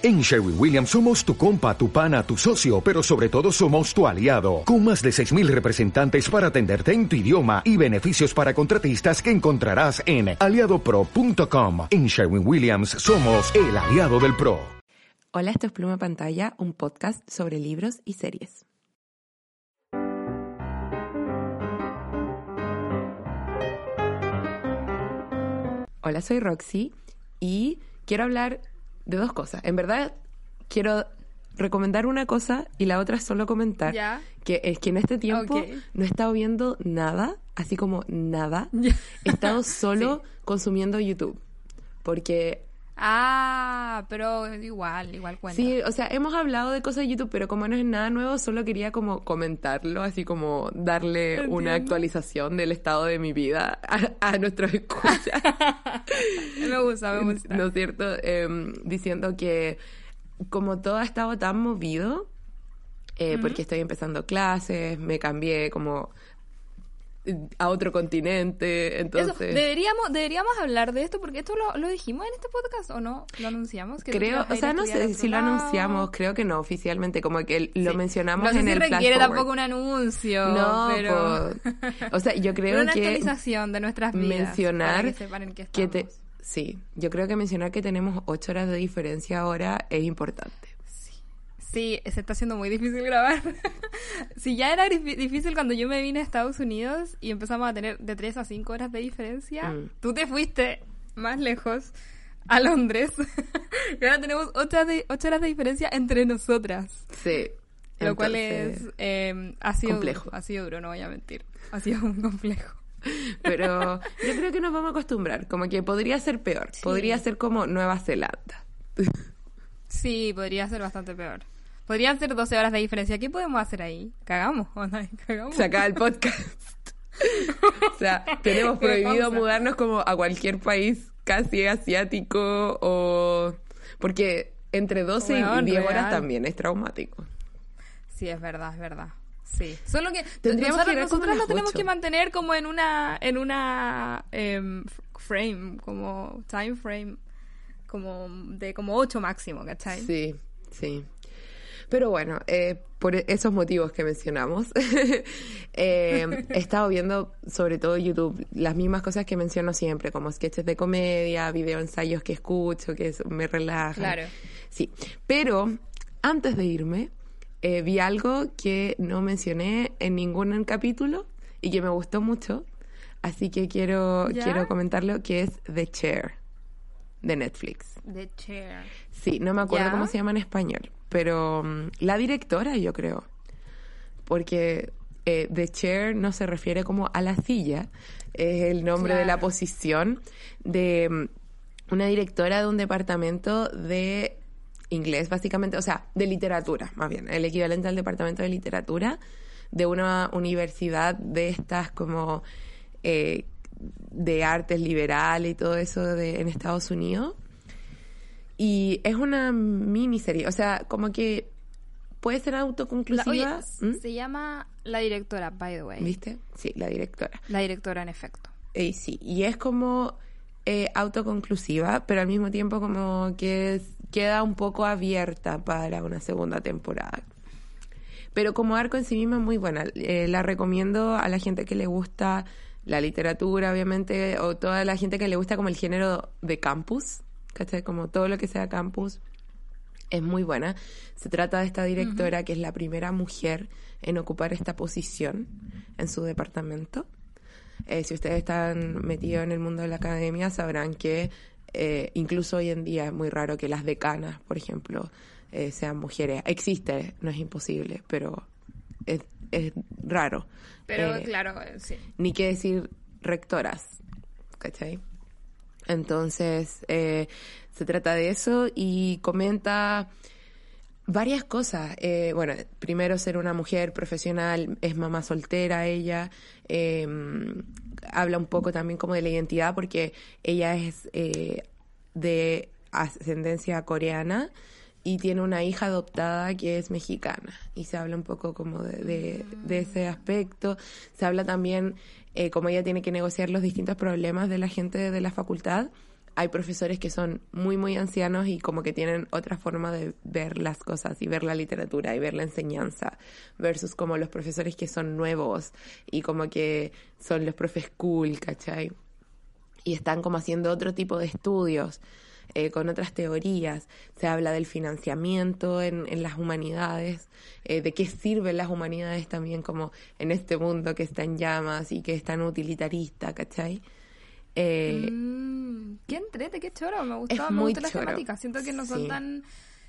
En Sherwin Williams somos tu compa, tu pana, tu socio, pero sobre todo somos tu aliado, con más de 6.000 representantes para atenderte en tu idioma y beneficios para contratistas que encontrarás en aliadopro.com. En Sherwin Williams somos el aliado del PRO. Hola, esto es Pluma Pantalla, un podcast sobre libros y series. Hola, soy Roxy y quiero hablar de dos cosas. En verdad, quiero recomendar una cosa y la otra es solo comentar que es que en este tiempo no he estado viendo nada, así como nada. He estado solo consumiendo YouTube. Porque Ah, pero igual, igual cuenta. sí, o sea, hemos hablado de cosas de YouTube, pero como no es nada nuevo, solo quería como comentarlo, así como darle una actualización del estado de mi vida a, a nuestros escuchas. me gusta, me gusta. ¿No es cierto? Em, diciendo que como todo ha estado tan movido, eh, porque estoy empezando clases, me cambié como a otro continente, Eso, entonces... deberíamos, deberíamos hablar de esto porque esto lo, lo dijimos en este podcast o no, lo anunciamos. Que Creo, o sea, no sé si lo lado. anunciamos, creo que no oficialmente, como que lo Sí. mencionamos no sé en si el requiere forward. tampoco un anuncio, No, pero, o sea, yo creo una que actualización de nuestras vidas mencionar para que sepan en qué que te, sí, yo creo que mencionar que tenemos ocho horas de diferencia ahora es importante. Sí, se está haciendo muy difícil grabar. si ya era dif- difícil cuando yo me vine a Estados Unidos y empezamos a tener de 3 a 5 horas de diferencia, Mm. tú te fuiste más lejos a Londres. y ahora tenemos 8 horas, de, ocho horas de diferencia entre nosotras. Sí. Lo cual es eh, ha sido complejo. duro, ha sido duro, no voy a mentir. Ha sido un complejo. Pero yo creo que nos vamos a acostumbrar, como que podría ser peor, Sí. podría ser como Nueva Zelanda. Sí, podría ser bastante peor. Podrían ser 12 horas de diferencia. ¿Qué podemos hacer ahí? ¿Cagamos? ¿O no? ¿Cagamos? Se acaba el podcast. o sea, tenemos prohibido mudarnos como a cualquier país casi asiático o... Porque entre 12 Weón, y 10 horas también es traumático. Sí, es verdad, es verdad. Sí. Solo que Tendríamos nosotros, que nosotros lo tenemos que mantener como en una en una f- frame, como time frame, como de como 8 máximo, ¿cachai? Sí, sí. Pero bueno, eh, por esos motivos que mencionamos, eh, he estado viendo sobre todo YouTube las mismas cosas que menciono siempre, como sketches de comedia, video ensayos que escucho, que me relajan. Claro. Sí, pero antes de irme, eh, vi algo que no mencioné en ningún capítulo y que me gustó mucho, así que quiero, ¿Ya? quiero comentarlo, que es The Chair, de Netflix. The chair. Sí, no me acuerdo ¿Ya? cómo se llama en español, pero mm, la directora yo creo, porque eh, The Chair no se refiere como a la silla, es el nombre de la posición de mm, una directora de un departamento de inglés, básicamente, o sea, de literatura, más bien, el equivalente al departamento de literatura de una universidad de estas como eh, de artes liberales y todo eso de, en Estados Unidos. Y es una miniserie, o sea, como que puede ser La- autoconclusiva. oye, ¿Mm? se llama la directora, by the way. ¿Viste? Sí, la directora. La directora en efecto. Sí, y es como eh, autoconclusiva, pero al mismo tiempo como que es- queda un poco abierta para una segunda temporada. Pero como arco en sí misma es muy buena. Eh, la recomiendo a la gente que le gusta la literatura, obviamente, o toda la gente que le gusta como el género de campus, ¿cachai? Como todo lo que sea campus. Es muy buena. Se trata de esta directora que es la primera mujer en ocupar esta posición en su departamento. Eh, si ustedes están metidos en el mundo de la academia, sabrán que eh, incluso hoy en día es muy raro que las decanas, por ejemplo, eh, sean mujeres. Existe, no es imposible, pero es, es raro. Pero Eh, claro, eh, sí. ni qué decir rectoras, ¿cachai? Entonces, eh, se trata de eso y comenta varias cosas. Eh, bueno, primero ser una mujer profesional, es mamá soltera ella, eh, habla un poco también como de la identidad porque ella es eh, de ascendencia coreana y tiene una hija adoptada que es mexicana y se habla un poco como de, de- de ese aspecto. Se habla también eh, como ella tiene que negociar los distintos problemas de la gente de la facultad hay profesores que son muy, muy ancianos y como que tienen otra forma de ver las cosas y ver la literatura y ver la enseñanza, versus como los profesores que son nuevos y como que son los profes cool, ¿cachai? Y están como haciendo otro tipo de estudios. Eh, con otras teorías. Se habla del financiamiento en, en las humanidades, eh, de qué sirven las humanidades también como en este mundo que está en llamas y que es tan utilitarista, ¿cachai? Eh, Mm, qué entrete, qué choro. Me gustó, me gustan las temáticas. Siento que no son Sí. tan.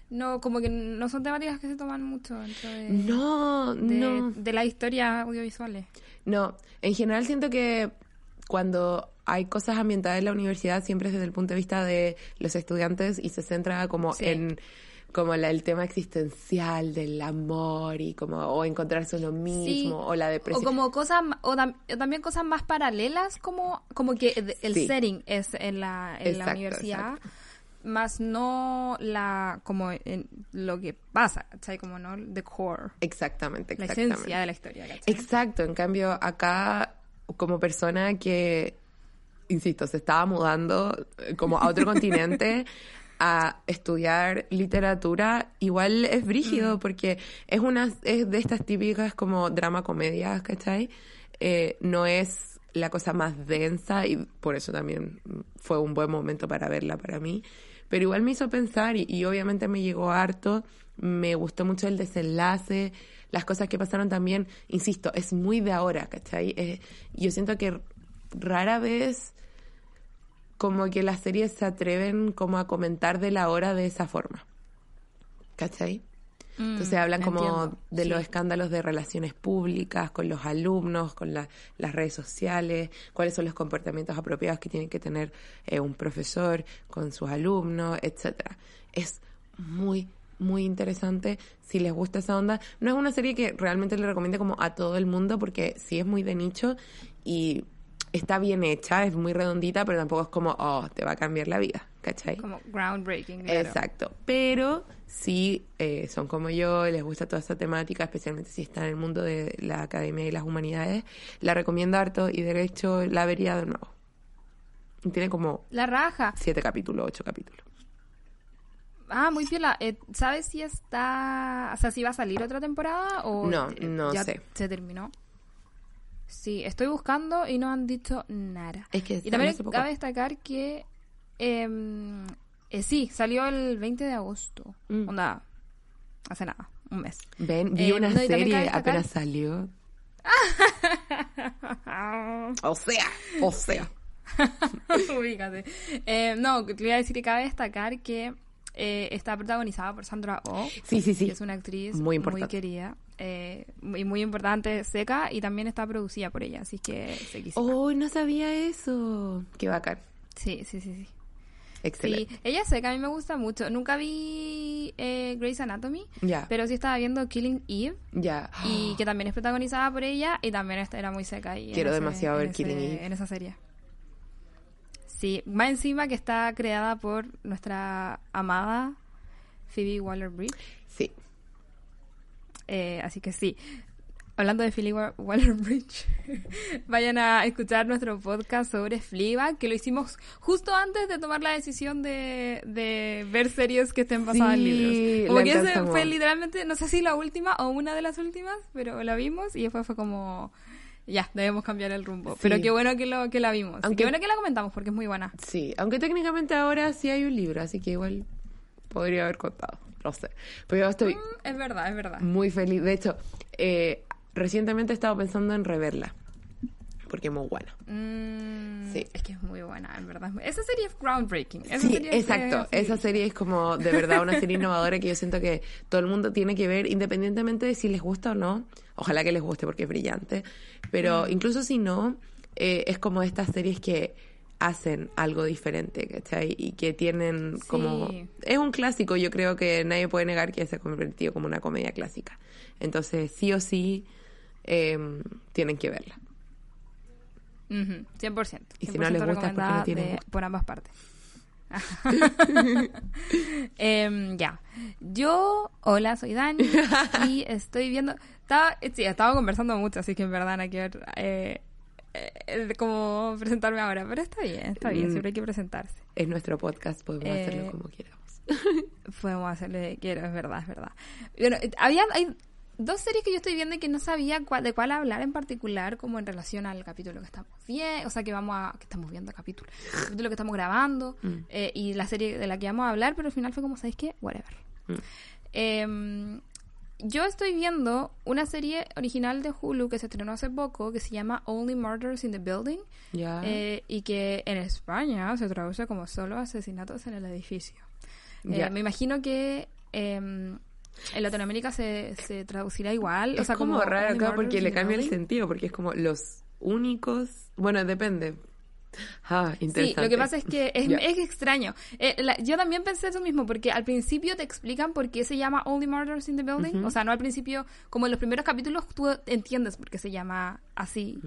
No, como que no son temáticas que se toman mucho dentro de, no, de, no. de las historias audiovisuales. No, en general siento que cuando hay cosas ambientadas en la universidad siempre es desde el punto de vista de los estudiantes y se centra como Sí. en como la- el tema existencial del amor y como o encontrarse uno mismo Sí. o la O depresión. como cosas, o, tam- o también cosas más paralelas, como, como que el Sí. setting es en la, en la universidad, exacto. más no la, como en lo que pasa, ¿cachai? Como no the core, Exactamente, la exactamente. esencia de la historia, ¿cachai? Exacto, en cambio acá como persona que, insisto, se estaba mudando eh, como a otro continente a estudiar literatura, igual es brígido porque es una es de estas típicas como drama comedias, ¿cachai? Eh, no es la cosa más densa y por eso también fue un buen momento para verla para mí, pero igual me hizo pensar y, y obviamente me llegó harto, me gustó mucho el desenlace, las cosas que pasaron también, insisto, es muy de ahora, ¿cachai? Eh, yo siento que rara vez como que las series se atreven como a comentar de la hora de esa forma, ¿cachai? Entonces hablan como Mm, entiendo, de sí. los escándalos de relaciones públicas con los alumnos, con la- las redes sociales, cuáles son los comportamientos apropiados que tiene que tener eh, un profesor con sus alumnos, etcétera. Es muy muy interesante si les gusta esa onda. No es una serie que realmente le recomiende como a todo el mundo porque sí es muy de nicho y está bien hecha, es muy redondita, pero tampoco es como, oh, te va a cambiar la vida, ¿cachai? Como groundbreaking, claro. Exacto. Pero si eh, son como yo les gusta toda esta temática, especialmente si están en el mundo de la academia y las humanidades, la recomiendo harto y de hecho la vería de nuevo. Y Tiene como La raja. siete capítulos, ocho capítulos. Ah, muy piola. Eh, ¿Sabes si está... O sea, si va a salir otra temporada o... No, eh, no ya sé. se terminó? Sí, estoy buscando y no han dicho nada. Es que Y también cabe destacar que... em, eh, sí, salió el 20 de agosto. Mm. Onda, hace nada, un mes. Ven, vi Eh, una no, serie apenas salió. O sea, o sea. Ubícate. Eh, no, te iba a decir que cabe destacar que eh, está protagonizada por Sandra Oh. Sí, sí, sí. que es una actriz Muy muy, querida eh, y muy importante, seca, y también está producida por ella, así que sequísima. Oh, no sabía eso. Qué bacán. Sí, sí, sí, sí. Excelente. Sí, ella es seca, a mí me gusta mucho. Nunca vi eh, Grey's Anatomy, Ya. pero sí estaba viendo Killing Eve, Ya. y que también es protagonizada por ella, y también era muy seca. en Quiero ese- demasiado ver ese- Killing Eve. En esa serie. Sí, más encima que está creada por nuestra amada Phoebe Waller-Bridge. Sí. Eh, así que sí. Hablando de Philly Wa- Waller-Bridge, vayan a escuchar nuestro podcast sobre Fleabag, que lo hicimos justo antes de tomar la decisión de, de ver series que estén basadas en Sí, libros. Como que ese fue literalmente, no sé si la última o una de las últimas, pero la vimos y después fue como, ya, debemos cambiar el rumbo. Sí. Pero qué bueno que, lo, que la vimos. Aunque- Qué bueno que la comentamos porque es muy buena. Sí, aunque técnicamente ahora sí hay un libro, así que igual podría haber contado. No sé. Pero yo estoy Mm, es verdad, es verdad. muy feliz. De hecho, eh, recientemente he estado pensando en reverla. Porque es muy buena. Mm, Sí. Es que es muy buena, en verdad. Esa serie es groundbreaking. Esa Sí, serie exacto. Esa serie es como de verdad una serie innovadora que yo siento que todo el mundo tiene que ver, independientemente de si les gusta o no. Ojalá que les guste porque es brillante. Pero Mm. incluso si no, eh, es como estas series que hacen algo diferente, ¿cachai? Y que tienen como... Es un clásico, yo creo que nadie puede negar que se ha convertido como una comedia clásica. Entonces, sí o sí, eh, tienen que verla. Ujú, 100%. Y si no les 100% gusta es porque no tienen de- por ambas partes. Em, ya. Yo, hola, soy Dani y estoy viendo... Estaba, sí, estaba conversando mucho, así que en verdad no quiero... Eh, eh, como presentarme ahora, pero está bien, está bien, Mm. siempre hay que presentarse. Es nuestro podcast, podemos Eh, hacerlo como queramos. Podemos hacerle quiero, es verdad, es verdad. Bueno, eh, había, hay dos series que yo estoy viendo y que no sabía cuál- de cuál hablar en particular, como en relación al capítulo que estamos viendo, o sea, que vamos a, que estamos viendo el capítulo, el capítulo que estamos grabando, Mm. eh, y la serie de la que vamos a hablar, pero al final fue como, ¿sabéis qué? Whatever. Mm. Em, yo estoy viendo una serie original de Hulu que se estrenó hace poco, que se llama Only Murders in the Building, Ya. eh, y que en España se traduce como solo asesinatos en el edificio. Eh, me imagino que em, en Latinoamérica se, se traducirá igual. es o sea, como, como raro acá porque le cambia el sentido, porque es como los únicos. Bueno, depende. Ah, Sí, lo que pasa es que es, extraño. Eh, la- yo también pensé eso mismo, porque al principio te explican por qué se llama Only Murders in the Building. O sea, no al principio, como en los primeros capítulos, tú entiendes por qué se llama así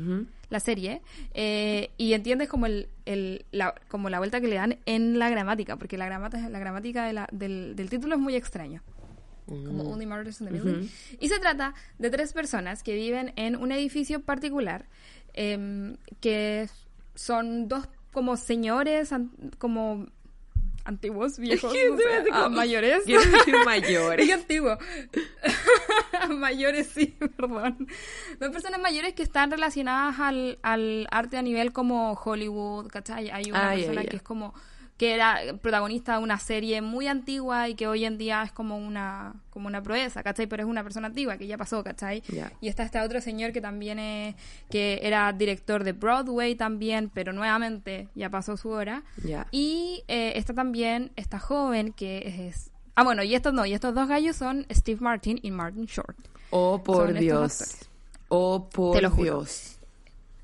la serie. eh, y entiendes como el, el- la, como la vuelta que le dan en la gramática, porque la gramática, la gramática de la- del, del título es muy extraño. Como Only Murders in the Building. Y se trata de tres personas que viven en un edificio particular, em, que son dos como señores, an- como antiguos, viejos, no sé, ah, como- mayores. Quiero decir mayores. Qué antiguo. mayores, sí, perdón. Dos personas mayores que están relacionadas al, al arte a nivel como Hollywood, ¿cachai? Hay una Ah, persona que es como que era protagonista de una serie muy antigua y que hoy en día es como una como una proeza, ¿cachai? Pero es una persona antigua que ya pasó, ¿cachai? Y está este otro señor que también es, que era director de Broadway también, pero nuevamente ya pasó su hora. Y eh, está también esta joven que es... Ah, bueno, y estos no, y estos dos gallos son Steve Martin y Martin Short. Oh, por Son Dios. Oh, por Te lo juro.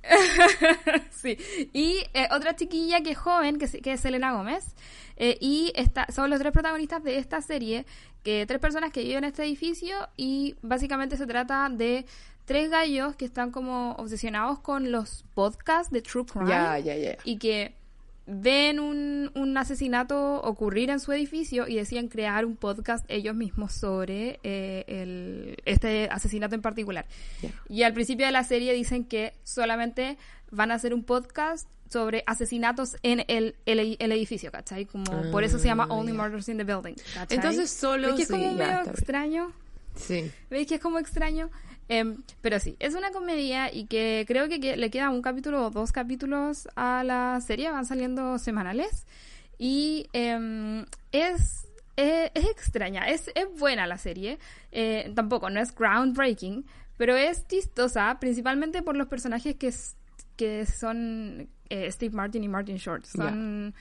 Sí. Y eh, otra chiquilla que es joven, que, es- que es Selena Gómez. eh, y esta, son los tres protagonistas de esta serie, que tres personas que viven en este edificio y básicamente se trata de tres gallos que están como obsesionados con los podcasts de True Crime. Y que ven un, un asesinato ocurrir en su edificio y deciden crear un podcast ellos mismos sobre eh, el, este asesinato en particular. Y al principio de la serie dicen que solamente van a hacer un podcast sobre asesinatos en el, el, el edificio, ¿cachai? Como por eso se llama Ah, Only ya. Murders in the Building. ¿cachai? Entonces solo ¿Ves que es sí, como ya, medio extraño? Sí. ¿Veis que es como extraño? Em, pero sí, es una comedia y que creo que, que le queda un capítulo o dos capítulos a la serie, van saliendo semanales. Y em, es, eh, es extraña, es, es buena la serie. Eh, tampoco, no es groundbreaking, pero es chistosa, principalmente por los personajes que, que son eh, Steve Martin y Martin Short. Son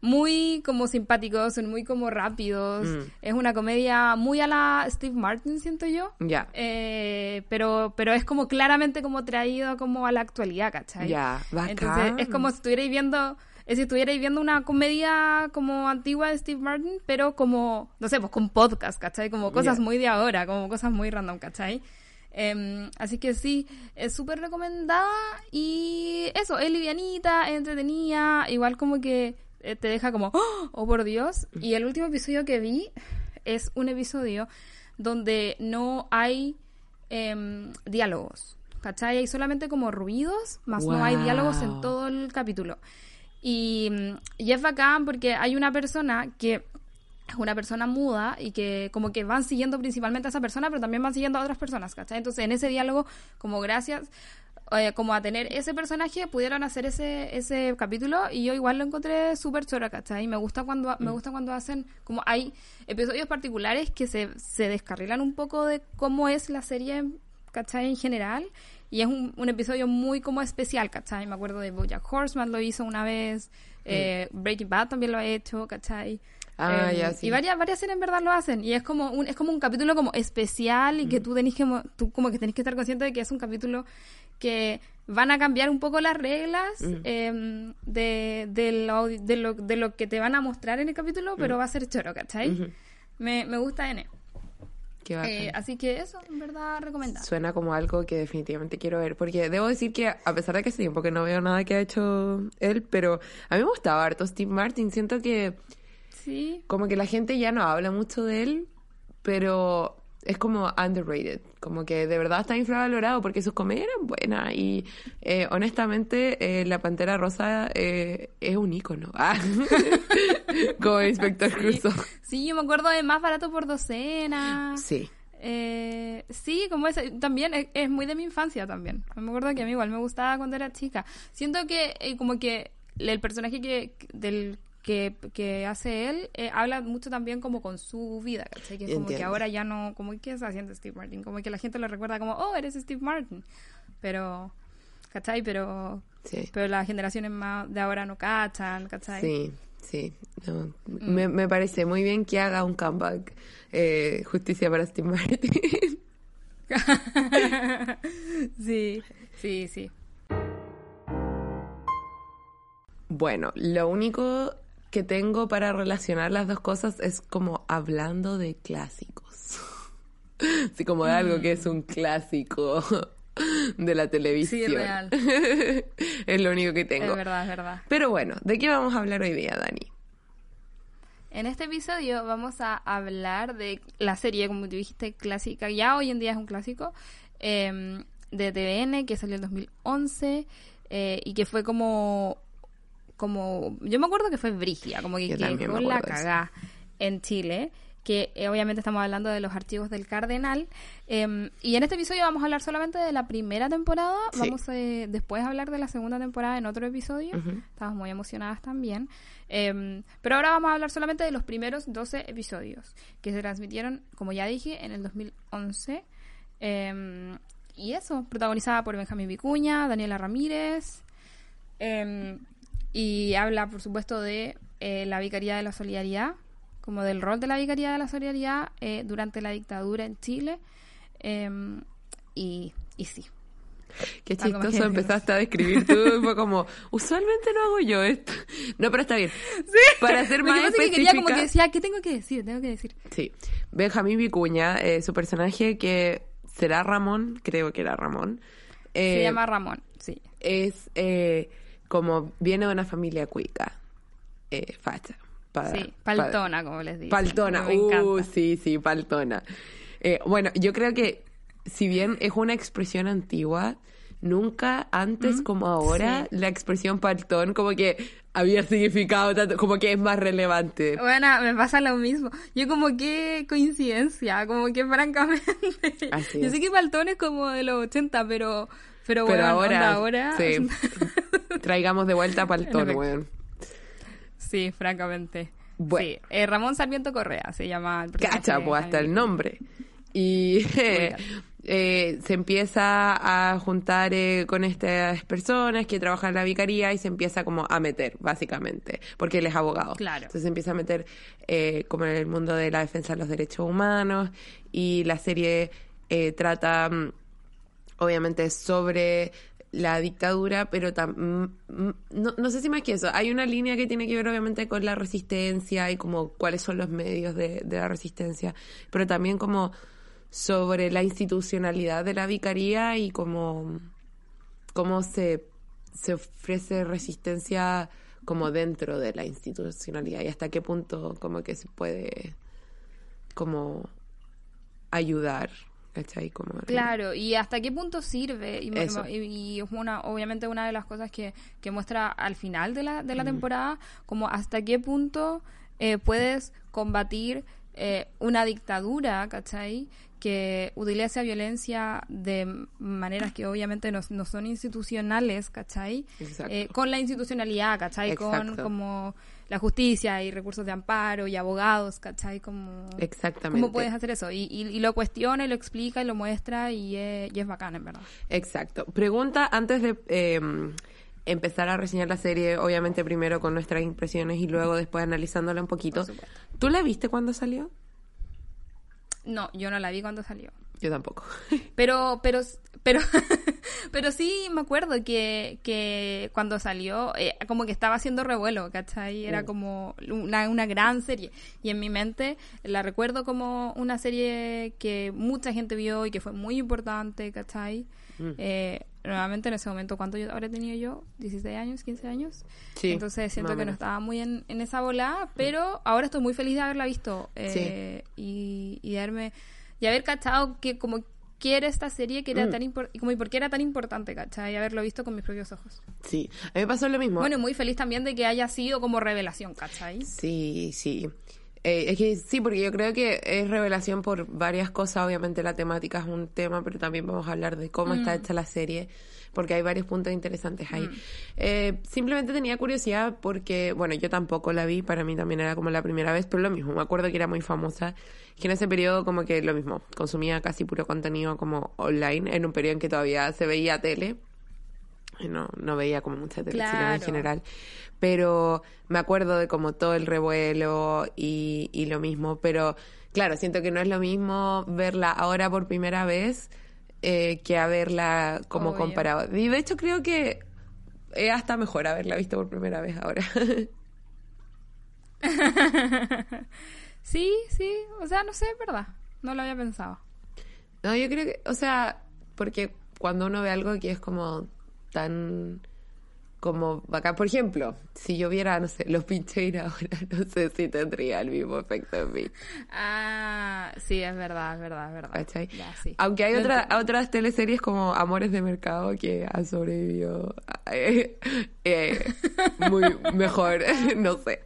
muy como simpáticos, son muy como rápidos. Mm. Es una comedia muy a la Steve Martin, siento yo. Ya. Eh, pero, pero es como claramente como traído como a la actualidad, ¿cachai? Ya, Entonces bacán. es como si estuvierais viendo, es si estuvierais viendo una comedia como antigua de Steve Martin, pero como, no sé, pues con podcast, ¿cachai? Como cosas muy de ahora, como cosas muy random, ¿cachai? Em, así que sí, es súper recomendada y eso, es livianita, es entretenida, igual como que te deja como, oh, oh, por Dios. Y el último episodio que vi es un episodio donde no hay em, diálogos, ¿cachai? Hay solamente como ruidos, más no hay diálogos en Wow. todo el capítulo. Y, mm, y es bacán porque hay una persona que es una persona muda y que como que van siguiendo principalmente a esa persona, pero también van siguiendo a otras personas, ¿cachai? Entonces en ese diálogo, como gracias eh, como a tener ese personaje, pudieron hacer ese, ese capítulo y yo igual lo encontré súper chora, ¿cachai? Me gusta cuando me gusta cuando hacen, como hay episodios particulares que se, se descarrilan un poco de cómo es la serie, ¿cachai? En general. Y es un, un episodio muy como especial, ¿cachai? Me acuerdo de Bojack Horseman lo hizo una vez, eh, Breaking Bad también lo ha hecho, ¿cachai? Ah, ya, sí. Y varias, varias series en verdad lo hacen. Y es como un, es como un capítulo como especial y Mm. que tú tenés que, tú como que tenés que estar consciente de que es un capítulo que van a cambiar un poco las reglas Mm. em, de, de, lo, de, lo, de lo que te van a mostrar en el capítulo, pero va a ser choro, ¿cachai? Mm. Me, me gusta N. Eh, así que eso, en verdad, recomendado. Suena como algo que definitivamente quiero ver. Porque debo decir que, a pesar de que hace tiempo que no veo nada que ha hecho él, pero a mí me gustaba harto Steve Martin. Siento que Sí. como que la gente ya no habla mucho de él, pero es como underrated, como que de verdad está infravalorado porque sus comedias eran buenas y eh, honestamente eh, la Pantera Rosa eh, es un ícono. Ah. como Inspector Crusoe. Sí, yo me acuerdo de Más Barato por Docena. Sí. Eh, sí, como ese, también es, es muy de mi infancia también. Me acuerdo que a mí igual me gustaba cuando era chica. Siento que eh, como que el personaje que del que, que hace él eh, habla mucho también como con su vida, ¿cachai? Que es como que ahora ya no, como que está haciendo Steve Martin, como que la gente lo recuerda como, oh, eres Steve Martin, pero, ¿cachai? Pero, Sí. pero las generaciones más de ahora no cachan, ¿cachai? Sí, sí. no. Me, me parece muy bien que haga un comeback. Eh, justicia para Steve Martin. sí, sí, sí. bueno, lo único que tengo para relacionar las dos cosas es como hablando de clásicos. Así como de algo que es un clásico de la televisión. Sí, real. es lo único que tengo. Es verdad, es verdad. Pero bueno, ¿de qué vamos a hablar hoy día, Dani? En este episodio vamos a hablar de la serie, como tú dijiste, clásica, ya hoy en día es un clásico, eh, de TVN, que salió en 2011 eh, y que fue como, como, yo me acuerdo que fue Brigia, como que quedó la cagá en Chile, que eh, obviamente estamos hablando de los archivos del Cardenal. eh, y en este episodio vamos a hablar solamente de la primera temporada, Sí. vamos eh, después a hablar de la segunda temporada en otro episodio. Ujú. Estamos muy emocionadas también. Eh, pero ahora vamos a hablar solamente de los primeros 12 episodios que se transmitieron, como ya dije, en el 2011. Eh, y eso, protagonizada por Benjamín Vicuña, Daniela Ramírez. Y habla, por supuesto, de eh, la Vicaría de la Solidaridad, como del rol de la Vicaría de la Solidaridad eh, durante la dictadura en Chile. Eh, y, y sí, Qué chistoso empezaste a describir tú y fue como, usualmente no hago yo esto. No, pero está bien. Para ser más pasa es que quería como que específica- decía, ¿qué tengo que decir? Tengo que decir. Sí. Benjamín Vicuña, eh, su personaje que será Ramón, creo que era Ramón. Se eh, llama Ramón, sí. Es eh, como viene de una familia cuica. Eh, facha. pa- Sí, pa- paltona, como les digo. Paltona, Me uh, sí, sí, paltona. Eh, bueno, yo creo que si bien es una expresión antigua, nunca antes como ahora la expresión paltón como que había significado tanto, como que es más relevante. Bueno, me pasa lo mismo. Yo como que coincidencia, como que francamente. Así Yo sé que Paltón es como de los 80, pero pero, Pero bueno, ahora, ahora sí. traigamos de vuelta a En paltón, efecto. weón. sí, francamente. Bueno. Sí, eh, Ramón Sarmiento Correa se llama el Cacha, pues hasta el nombre. Y eh, eh, se empieza a juntar eh, con estas personas que trabajan en la vicaría y se empieza como a meter, básicamente, porque él es abogado. Claro. Entonces se empieza a meter eh, como en el mundo de la defensa de los derechos humanos y la serie eh, trata, mm, obviamente, sobre la dictadura, pero tam- mm, mm, no, no sé si más que eso. Hay una línea que tiene que ver obviamente con la resistencia y como cuáles son los medios de, de la resistencia, pero también como sobre la institucionalidad de la vicaría y como cómo se, se ofrece resistencia como dentro de la institucionalidad y hasta qué punto como que se puede como ayudar, ¿cachai? Como Claro, y hasta qué punto sirve. Y, y- y es una, obviamente una de las cosas que, que muestra al final de la, de Mm. la temporada, como hasta qué punto eh, puedes combatir eh, una dictadura, ¿cachai? Que utiliza violencia de maneras que obviamente no, no son institucionales, ¿cachai? Eh, con la institucionalidad, ¿cachai? Con como la justicia y recursos de amparo y abogados, ¿cachai? Como... Exactamente. ¿Cómo puedes hacer eso? Y, y- y lo cuestiona y lo explica y lo muestra y es, y es bacán, en verdad. Exacto. Pregunta antes de eh, empezar a reseñar la serie, obviamente primero con nuestras impresiones y luego después analizándola un poquito. ¿Tú la viste cuando salió? No, yo no la vi cuando salió. Yo tampoco. Pero, pero, pero, pero sí me acuerdo que, que cuando salió, eh, como que estaba haciendo revuelo, ¿cachai? Era Mm. como una, una gran serie. Y en mi mente la recuerdo como una serie que mucha gente vio y que fue muy importante, ¿cachai? Mm. Eh, nuevamente en ese momento, ¿cuánto yo habré tenido yo? ¿16 años? ¿15 años? Sí, Entonces siento que no estaba muy en, en esa bola, pero ahora estoy muy feliz de haberla visto eh, y, y de haberme y haber cachado que como qué era esta serie que era Mm. tan impor- y como y por qué era tan importante, ¿cachai? Y haberlo visto con mis propios ojos. Sí, a mí me pasó lo mismo. Bueno, muy feliz también de que haya sido como revelación, ¿cachai? Sí, sí. Eh, es que sí, porque yo creo que es revelación por varias cosas. Obviamente la temática es un tema, pero también vamos a hablar de cómo está hecha la serie, porque hay varios puntos interesantes ahí. Eh, simplemente tenía curiosidad porque, bueno, yo tampoco la vi, para mí también era como la primera vez, pero lo mismo, me acuerdo que era muy famosa, que en ese periodo como que lo mismo, consumía casi puro contenido como online, en un periodo en que todavía se veía tele. Y No, no veía como mucha televisión en Claro. general. Pero me acuerdo de como todo el revuelo y, y lo mismo. Pero claro, siento que no es lo mismo verla ahora por primera vez eh, que haberla como Obvio. comparado. Y de hecho creo que es hasta mejor haberla visto por primera vez ahora. Sí, sí, o sea, no sé, es verdad. No lo había pensado. no, yo creo que, o sea, porque cuando uno ve algo que es como tan como bacán. Por ejemplo, si yo viera, no sé, los pincheiros ahora, no sé si tendría el mismo efecto en mí. Ah, sí, es verdad, es verdad, es verdad. ¿cachai? Ya, sí. Aunque hay otra, otras teleseries como Amores de Mercado que han sobrevivido eh, eh, muy mejor, no sé.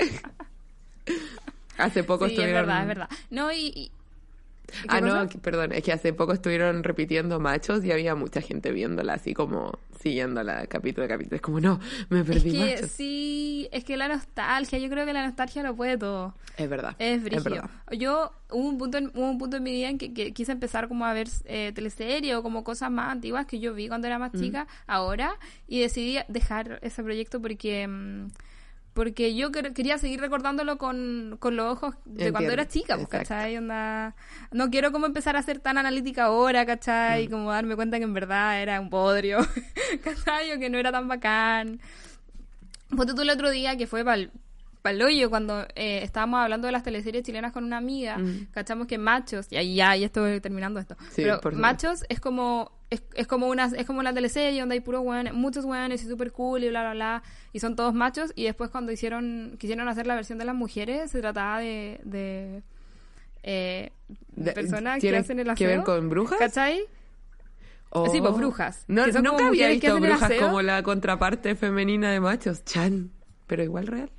Hace poco Sí, es estuvieron... verdad, es verdad. No, y... y- Ah, ¿qué no, que- perdón, es que hace poco estuvieron repitiendo machos y había mucha gente viéndola así como siguiéndola capítulo a capítulo. Es como, no, me Es perdí que machos. sí, es que la nostalgia, yo creo que la nostalgia lo puede todo. Es verdad. Es verdad. Yo hubo un punto en, hubo un punto en mi vida en que, que quise empezar como a ver eh, teleseries o como cosas más antiguas que yo vi cuando era Mm. más chica, ahora, y decidí dejar ese proyecto porque mm, porque yo quer- quería seguir recordándolo con, con los ojos de cuando era chica, pues. ¿cachai? Onda, no quiero como empezar a ser tan analítica ahora, Mm. ¿cachai? Y como darme cuenta que en verdad era un podrio, ¿cachai? O que no era tan bacán. Ponte tú el otro día que fue para el hoyo cuando eh, estábamos hablando de las teleseries chilenas con una amiga, Mm. cachamos que Machos, y ahí ya, ya estoy terminando esto, Sí, pero por. Machos es como es, es como una es como una teleserie donde hay puros muchos weones y súper cool y bla bla bla, y son todos machos, y después cuando hicieron quisieron hacer la versión de las mujeres, se trataba de, de eh, personas que ¿tiene hacen el que ver aseo, con brujas? ¿cachai? Oh. Sí, pues, brujas. No, nunca había visto brujas aseo. como la contraparte femenina de machos. Chan. Pero igual real.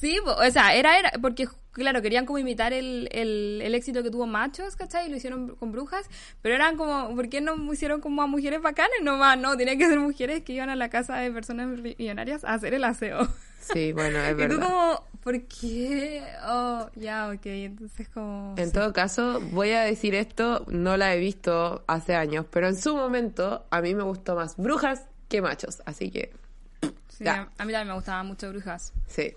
Sí, o sea, era, era, porque, claro, querían como imitar el, el, el éxito que tuvo Machos, ¿cachai? Y lo hicieron con brujas, pero eran como, ¿por qué no hicieron como a mujeres bacanas nomás? No, tenían que ser mujeres que iban a la casa de personas millonarias a hacer el aseo. Sí, bueno, es Y tú verdad. como, ¿por qué? Oh, ya, ok, entonces como... En sí. todo caso, voy a decir esto, no la he visto hace años, pero en su momento a mí me gustó más brujas que machos, así que Sí, ya. a mí también me gustaban mucho brujas. sí.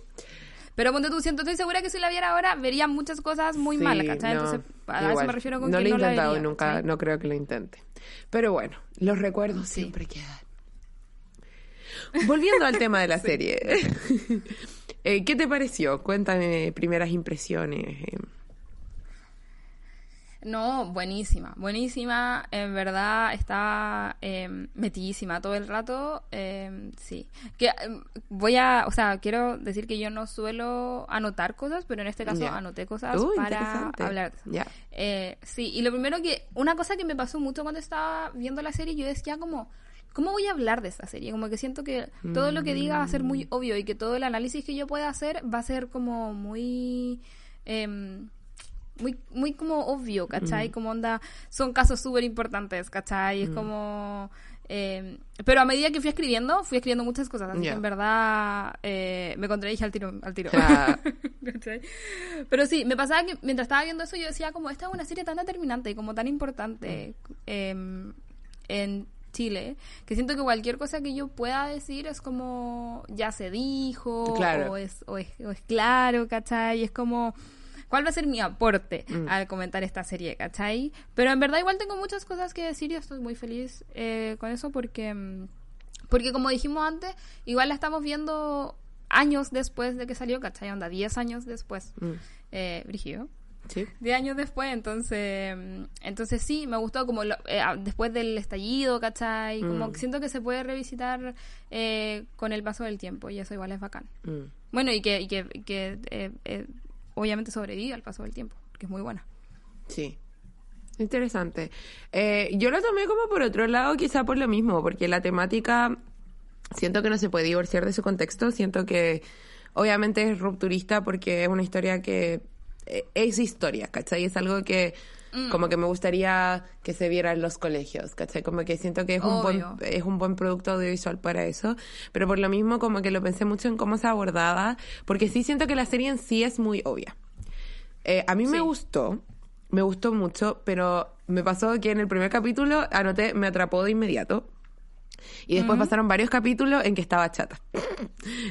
Pero ponte tú, siento, estoy segura que si la viera ahora, vería muchas cosas muy Sí, malas, ¿cachai? no, Entonces, a eso igual. me refiero con no que lo he no la intentado vería, nunca, no creo que lo intente. Pero bueno, los recuerdos Sí. siempre quedan. Volviendo al tema de la serie. Eh, ¿Qué te pareció? Cuéntame primeras impresiones. eh. No, buenísima, buenísima, en verdad está eh, metidísima todo el rato, eh, sí. Que eh, voy a, o sea, quiero decir que yo no suelo anotar cosas, pero en este caso anoté cosas Uh, para hablar. Eh, sí, y lo primero que, una cosa que me pasó mucho cuando estaba viendo la serie, yo decía como, ¿cómo voy a hablar de esta serie? Como que siento que todo lo que diga va a ser Mm. muy obvio y que todo el análisis que yo pueda hacer va a ser como muy... em, muy, muy como obvio, ¿cachai? Mm. Como onda, son casos súper importantes, ¿cachai? Es como... eh, pero a medida que fui escribiendo, fui escribiendo muchas cosas, así que en verdad eh, me contradije al tiro. Al tiro. Pero sí, me pasaba que mientras estaba viendo eso yo decía como, esta es una serie tan determinante y como tan importante em, en Chile, que siento que cualquier cosa que yo pueda decir es como, ya se dijo, Claro. o, es, o, es, o es claro, ¿cachai? Y es como... ¿Cuál va a ser mi aporte Mm. al comentar esta serie, cachai? Pero en verdad igual tengo muchas cosas que decir y estoy muy feliz eh, con eso porque, mm, porque como dijimos antes, igual la estamos viendo años después de que salió, ¿cachai? Onda, 10 años después. Mm. Eh, Brígido. Sí. 10 años después, entonces mm, entonces sí, me gustó como lo- eh, ah, después del estallido, ¿cachai? Como Mm. que siento que se puede revisitar eh, con el paso del tiempo y eso igual es bacán. Mm. Bueno, y que, y que, que eh, eh, obviamente sobrevive al paso del tiempo, que es muy buena. Sí. Interesante. Eh, yo lo tomé como por otro lado, quizá por lo mismo, porque la temática siento que no se puede divorciar de su contexto. Siento que obviamente es rupturista porque es una historia que eh, es historia, ¿cachai? Es algo que Mm. como que me gustaría que se viera en los colegios, ¿cachai? Como que siento que es un, buen, es un buen producto audiovisual para eso, pero por lo mismo como que lo pensé mucho en cómo se abordaba, porque sí siento que la serie en sí es muy obvia. Eh, a mí me Sí. gustó, me gustó mucho, pero me pasó que en el primer capítulo anoté, me atrapó de inmediato. Y después pasaron varios capítulos en que estaba chata.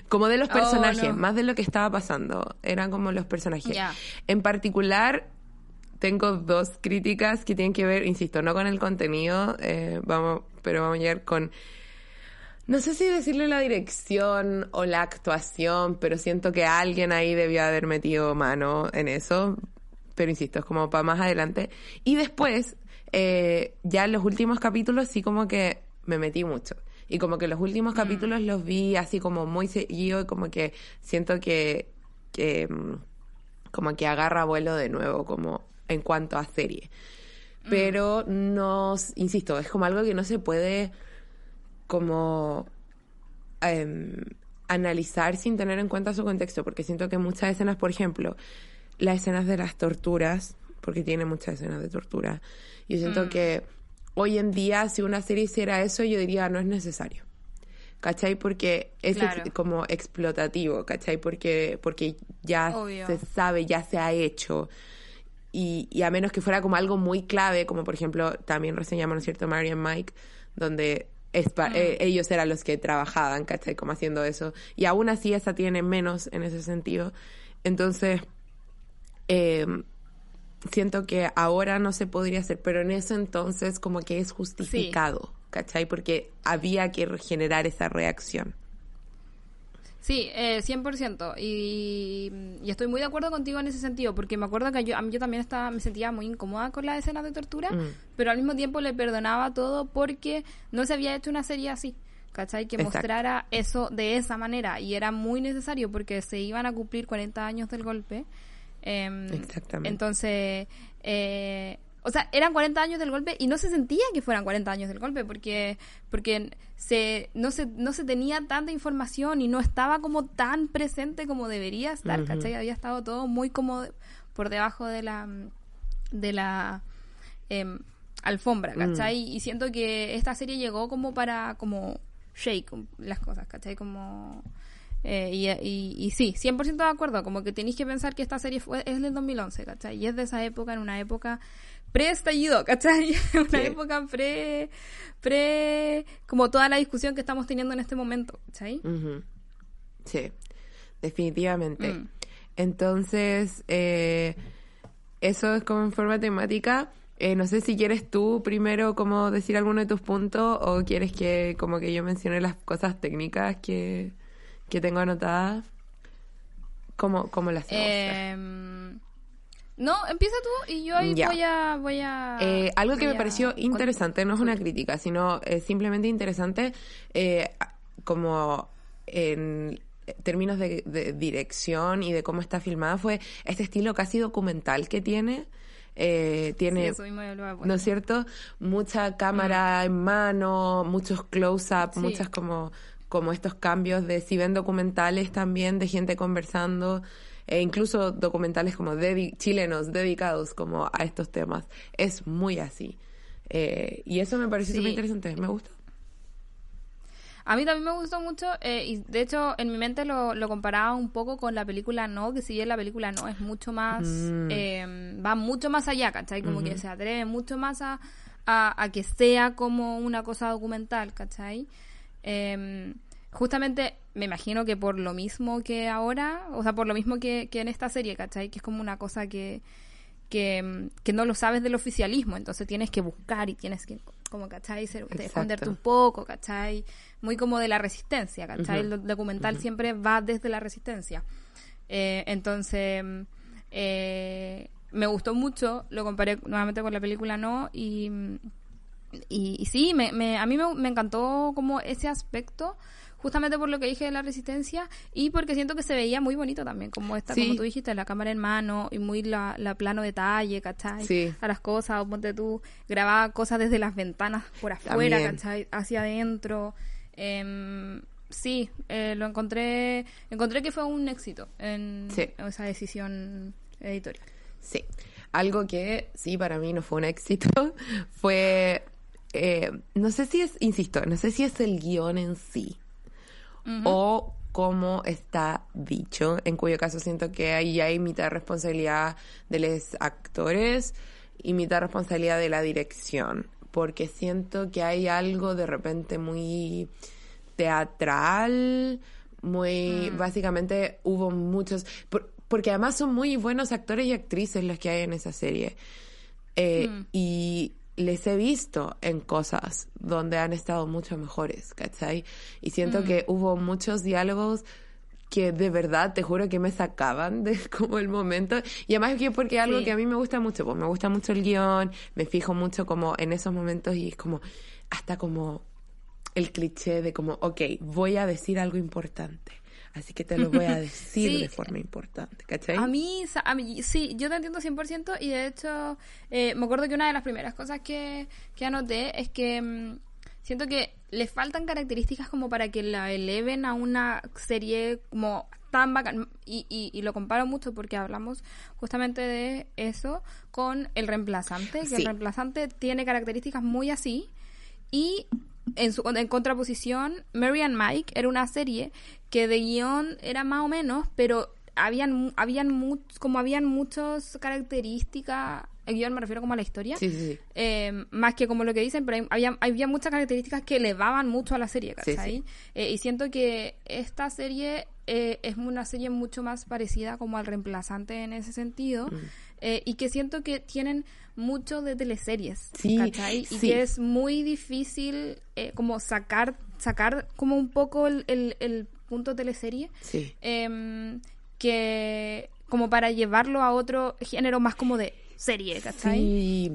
como de los Oh, personajes, no. más de lo que estaba pasando. Eran como los personajes. Ya. En particular, tengo dos críticas que tienen que ver, insisto, no con el contenido, eh, vamos, pero vamos a llegar con. No sé si decirle la dirección o la actuación, pero siento que alguien ahí debió haber metido mano en eso. Pero insisto, es como para más adelante. Y después, eh, ya en los últimos capítulos sí como que me metí mucho. Y como que los últimos capítulos los vi así como muy seguido y como que siento que, que mm, como que agarra vuelo de nuevo, como en cuanto a serie. Pero no, insisto, es como algo que no se puede como em, analizar sin tener en cuenta su contexto, porque siento que muchas escenas, por ejemplo, las escenas de las torturas, porque tiene muchas escenas de tortura, yo siento que hoy en día si una serie hiciera eso, yo diría no es necesario. ¿Cachai? Porque es ex- Claro. como explotativo, ¿cachai? Porque, porque ya Obvio. se sabe, ya se ha hecho. Y, y a menos que fuera como algo muy clave, como por ejemplo, también reseñamos, ¿no es cierto?, Marian Mike, donde es pa- eh, ellos eran los que trabajaban, ¿cachai? Como haciendo eso. Y aún así esa tiene menos en ese sentido. Entonces, eh, siento que ahora no se podría hacer, pero en ese entonces como que es justificado, ¿cachai? Porque había que generar esa reacción. Sí, eh, 100%. Y, y estoy muy de acuerdo contigo en ese sentido, porque me acuerdo que yo, a mí yo también estaba, me sentía muy incómoda con las escenas de tortura, Mm. pero al mismo tiempo le perdonaba todo porque no se había hecho una serie así. ¿Cachai? Que Exacto. mostrara eso de esa manera. Y era muy necesario porque se iban a cumplir 40 años del golpe. Em, Exactamente. Entonces, eh, o sea, eran 40 años del golpe y no se sentía que fueran 40 años del golpe porque porque se no se no se tenía tanta información y no estaba como tan presente como debería estar, Ujú. ¿cachai? Había estado todo muy como por debajo de la de la em, alfombra, ¿cachai? Y siento que esta serie llegó como para como shake las cosas, ¿cachai? Como eh, y, y, y sí, 100% de acuerdo, como que tenéis que pensar que esta serie fue, es del 2011, ¿cachai? Y es de esa época, en una época pre-estallido, ¿cachai? una Sí. época pre, pre, como toda la discusión que estamos teniendo en este momento, ¿cachai? Sí, definitivamente. Mm. Entonces, eh, eso es como en forma temática. Eh, no sé si quieres tú primero como decir alguno de tus puntos o quieres que como que yo mencione las cosas técnicas que, que tengo anotadas. ¿Cómo, cómo las? Em, no, empieza tú y yo ahí Ya. voy a, voy a... Eh, algo que me a- pareció interesante, no es una crítica, sino eh, simplemente interesante, eh, como en términos de, de dirección y de cómo está filmada, fue este estilo casi documental que tiene. Eh, Sí, tiene, poner. ¿no es cierto? Mucha cámara en mano, muchos close-up, Sí. muchas como, como estos cambios de si ven documentales también de gente conversando, e incluso documentales como chilenos dedicados como a estos temas. Es muy así. Eh, y eso me pareció Sí. súper interesante, me gusta. A mí también me gustó mucho eh, y de hecho en mi mente lo, lo comparaba un poco con la película No, que si bien la película No es mucho más, Mm. eh, va mucho más allá, ¿cachai? Como que se atreve mucho más a, a, a que sea como una cosa documental, ¿cachai? Eh, justamente me imagino que por lo mismo que ahora, o sea, por lo mismo que, que en esta serie, ¿cachai? Que es como una cosa que, que, que no lo sabes del oficialismo, entonces tienes que buscar y tienes que, como, ¿cachai? Ser- esconderte un poco, ¿cachai? Muy como de la resistencia, ¿cachai? El documental siempre va desde la resistencia. Eh, entonces, eh, me gustó mucho, lo comparé nuevamente con la película No, y, y, y sí, me, me- a mí me, me encantó como ese aspecto, justamente por lo que dije de la resistencia y porque siento que se veía muy bonito también, como esta, Sí. como tú dijiste, la cámara en mano y muy la, la plano detalle, ¿cachai? Sí. A las cosas, o ponte tú, grababa cosas desde las ventanas por afuera, También. ¿cachai? Hacia adentro. Em, sí, eh, lo encontré, encontré que fue un éxito en Sí. esa decisión editorial. Sí. Algo que sí para mí no fue un éxito fue, eh, no sé si es, insisto, no sé si es el guion en sí o cómo está dicho, en cuyo caso siento que ahí hay mitad responsabilidad de los actores y mitad responsabilidad de la dirección, porque siento que hay algo de repente muy teatral, muy, básicamente hubo muchos, por- porque además son muy buenos actores y actrices los que hay en esa serie. Eh, Y les he visto en cosas donde han estado mucho mejores, ¿cachai? Y siento que hubo muchos diálogos que de verdad, te juro que me sacaban de como el momento. Y además que porque es algo Sí. que a mí me gusta mucho, pues me gusta mucho el guion, me fijo mucho como en esos momentos y es como hasta como el cliché de como, ok, voy a decir algo importante. Así que te lo voy a decir Sí. de forma importante, ¿cachai? A mí, a mí, sí, yo te entiendo 100% y de hecho eh, me acuerdo que una de las primeras cosas que, que anoté es que mm, siento que le faltan características como para que la eleven a una serie como tan bacán y, y, y lo comparo mucho porque hablamos justamente de eso con El Reemplazante, que Sí. El Reemplazante tiene características muy así y en, su, en contraposición, Mary and Mike era una serie que de guion era más o menos, pero habían, habían much- como habían muchas características, el guion me refiero como a la historia, Sí, sí, sí. eh, más que como lo que dicen, pero hay- había, había muchas características que elevaban mucho a la serie, ¿cachai? Eh, y siento que esta serie eh, es una serie mucho más parecida como al reemplazante en ese sentido, Mm. eh, y que siento que tienen mucho de teleseries, Sí, ¿cachai? Y que es muy difícil eh, como sacar, sacar como un poco el, el, el punto teleserie, Sí. em, que como para llevarlo a otro género más como de serie, ¿cachai? Sí.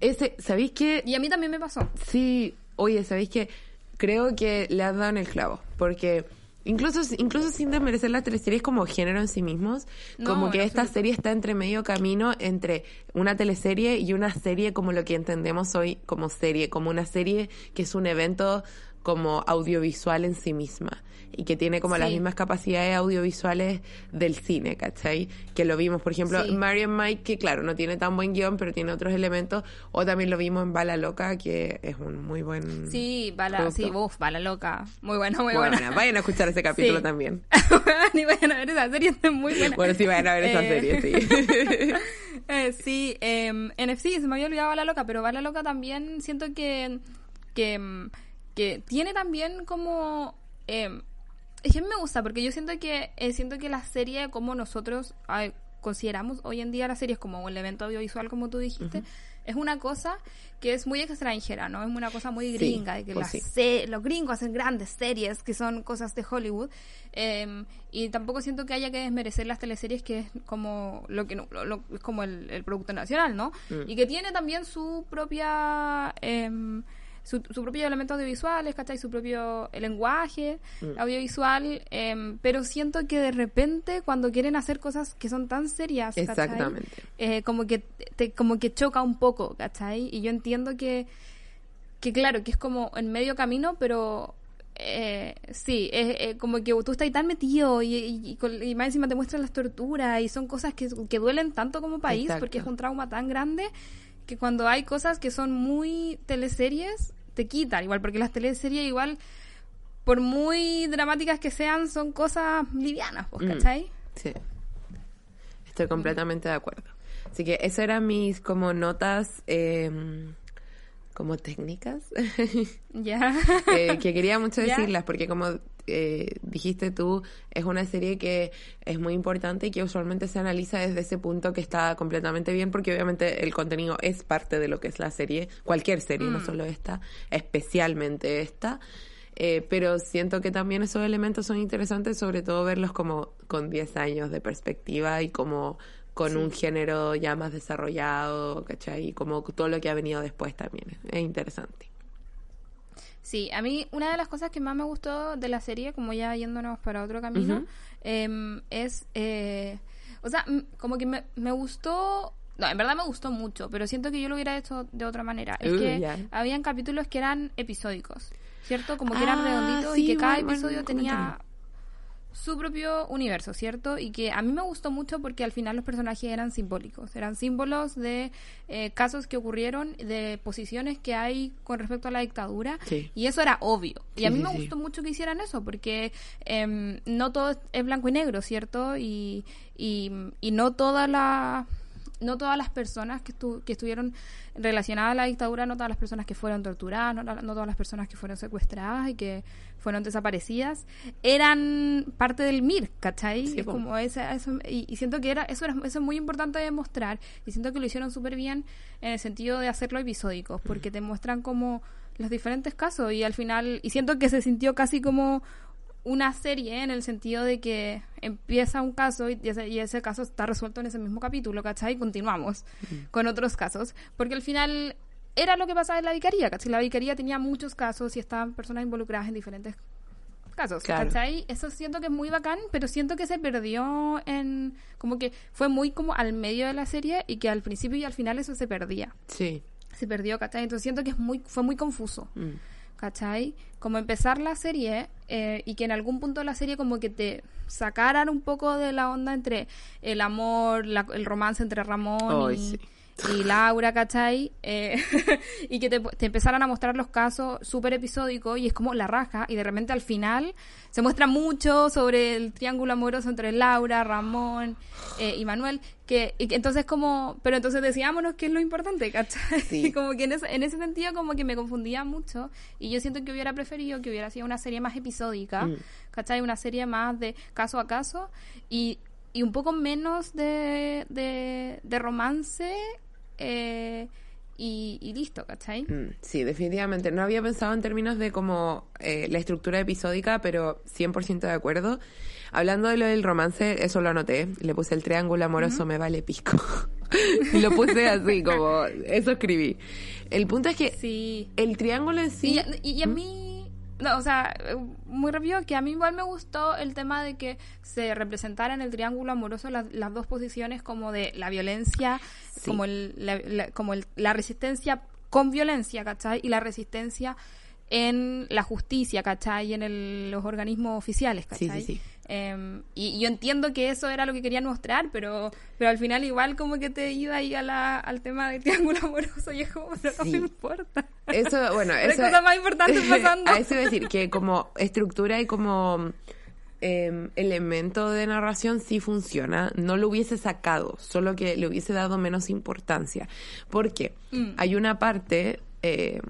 Ese, ¿sabéis qué? Y a mí también me pasó. Sí, oye, ¿sabéis qué? Creo que le has dado en el clavo, porque incluso, incluso sin desmerecer las teleseries como género en sí mismos, No, como que esta serie está entre medio camino entre una teleserie y una serie como lo que entendemos hoy como serie, como una serie que es un evento como audiovisual en sí misma y que tiene como las mismas capacidades audiovisuales del cine, ¿cachai? Que lo vimos, por ejemplo, Sí. Marion Mike, que claro, no tiene tan buen guion, pero tiene otros elementos, o también lo vimos en Bala Loca, que es un muy buen... Sí, bala, Producto. sí, uf, bala loca. Muy buena, muy Bueno, buena. vayan a escuchar ese capítulo Sí. también. Ni vayan a ver esa serie, está muy buena. Bueno, sí, vayan a ver esa Eh, serie, sí. Eh, sí, eh, NFC, se me había olvidado Bala Loca, pero Bala Loca también siento que, que, que tiene también como... eh, es que a mí me gusta, porque yo siento que eh, siento que la serie, como nosotros ay, consideramos hoy en día las series como un evento audiovisual, como tú dijiste, es una cosa que es muy extranjera, ¿no? Es una cosa muy Sí, gringa, de que pues las sí. se- los gringos hacen grandes series que son cosas de Hollywood eh, y tampoco siento que haya que desmerecer las teleseries que es como lo que no- lo- lo- es como el, el producto nacional no Mm. y que tiene también su propia em, su, su propio elemento audiovisuales, ¿cachai? Su propio lenguaje Mm. audiovisual, em, pero siento que de repente cuando quieren hacer cosas que son tan serias, ¿cachai? Exactamente. Eh, como que te, como que choca un poco, ¿cachai? Y yo entiendo que, que claro, que es como en medio camino, pero eh, sí, es eh, como que tú estás ahí tan metido y, y, y más encima te muestran las torturas y son cosas que, que duelen tanto como país Exacto. porque es un trauma tan grande que cuando hay cosas que son muy teleseries, te quitan igual, porque las teleseries igual, por muy dramáticas que sean, son cosas livianas, pues, Mm. ¿cachai? Sí. Estoy completamente de acuerdo. Así que esas eran mis como notas eh, como técnicas Ya. eh, que quería mucho decirlas porque como eh, dijiste tú, es una serie que es muy importante y que usualmente se analiza desde ese punto que está completamente bien porque obviamente el contenido es parte de lo que es la serie, cualquier serie, no Mm. solo esta, especialmente esta. Eh, pero siento que también esos elementos son interesantes, sobre todo verlos como con 10 años de perspectiva y como con Sí. un género ya más desarrollado, ¿cachai? Y como todo lo que ha venido después también. Es interesante. Sí, a mí una de las cosas que más me gustó de la serie, como ya yéndonos para otro camino, em, es, eh, o sea, como que me, me gustó, no, en verdad me gustó mucho, pero siento que yo lo hubiera hecho de otra manera. Es Uh, que ya. habían capítulos que eran episódicos, ¿cierto? Como que eran Ah, redonditos sí, y que cada episodio tenía. Su propio universo, ¿cierto? Y que a mí me gustó mucho porque al final los personajes eran simbólicos, eran símbolos de eh, casos que ocurrieron, de posiciones que hay con respecto a la dictadura, Sí. y eso era obvio. y Sí, a mí me sí. gustó mucho que hicieran eso, porque em, no todo es- es blanco y negro, ¿cierto? Y, y, y no toda la no todas las personas que, estu- que estuvieron relacionadas a la dictadura, no todas las personas que fueron torturadas, no, no todas las personas que fueron secuestradas y que fueron desaparecidas, eran parte del MIR, ¿cachai? Sí, es po. como esa, eso, y, y siento que era eso, era eso es muy importante de mostrar y siento que lo hicieron súper bien en el sentido de hacerlo episódicos, porque te muestran como los diferentes casos y al final, y siento que se sintió casi como una serie en el sentido de que empieza un caso y ese, y ese caso está resuelto en ese mismo capítulo, ¿cachai? Y continuamos con otros casos, porque al final era lo que pasaba en la vicaría, ¿cachai? La vicaría tenía muchos casos y estaban personas involucradas en diferentes casos, Claro. ¿cachai? Eso siento que es muy bacán, pero siento que se perdió en... como que fue muy como al medio de la serie y que al principio y al final eso se perdía. Sí. Se perdió, ¿cachai? Entonces siento que es muy, fue muy confuso. Mm. ¿Cachai? Como empezar la serie eh, y que en algún punto de la serie como que te sacaran un poco de la onda entre el amor, la- el romance entre Ramón y, sí. Y Laura, ¿cachai? Eh, y que te, te empezaran a mostrar los casos súper episódicos y es como la raja y de repente al final se muestra mucho sobre el triángulo amoroso entre Laura, Ramón eh, y Manuel, que, y que entonces como, pero entonces decíámonos qué es lo importante, ¿cachai? Sí. como que en ese, en ese sentido como que me confundía mucho y yo siento que hubiera preferido que hubiera sido una serie más episódica, Mm. ¿cachai? Una serie más de caso a caso y, y un poco menos de, de, de romance eh, y, y listo, ¿cachai? Mm, Sí, definitivamente. No había pensado en términos de como eh, la estructura episódica, pero 100% de acuerdo. Hablando de lo del romance, eso lo anoté. Le puse el triángulo amoroso, me vale pico. y lo puse así, como, eso escribí. El punto es que Sí. el triángulo en sí... Y, y- y a mí, no, o sea, muy rápido, que a mí igual me gustó el tema de que se representara en el triángulo amoroso las, las dos posiciones como de la violencia, Sí. como, el, la, la- como el- la resistencia con violencia, ¿cachai? Y la resistencia en la justicia, ¿cachai? Y en el- los organismos oficiales, Sí, ¿cachai? sí, sí. Em, y yo entiendo que eso era lo que querían mostrar, pero pero al final igual como que te iba ahí a la, al tema del triángulo amoroso y es como, pero no Sí. me importa. Eso, bueno, eso... cosas más importantes pasando. a eso decir, que como estructura y como eh, elemento de narración sí funciona. No lo hubiese sacado, solo que le hubiese dado menos importancia. Porque Mm. hay una parte... Eh,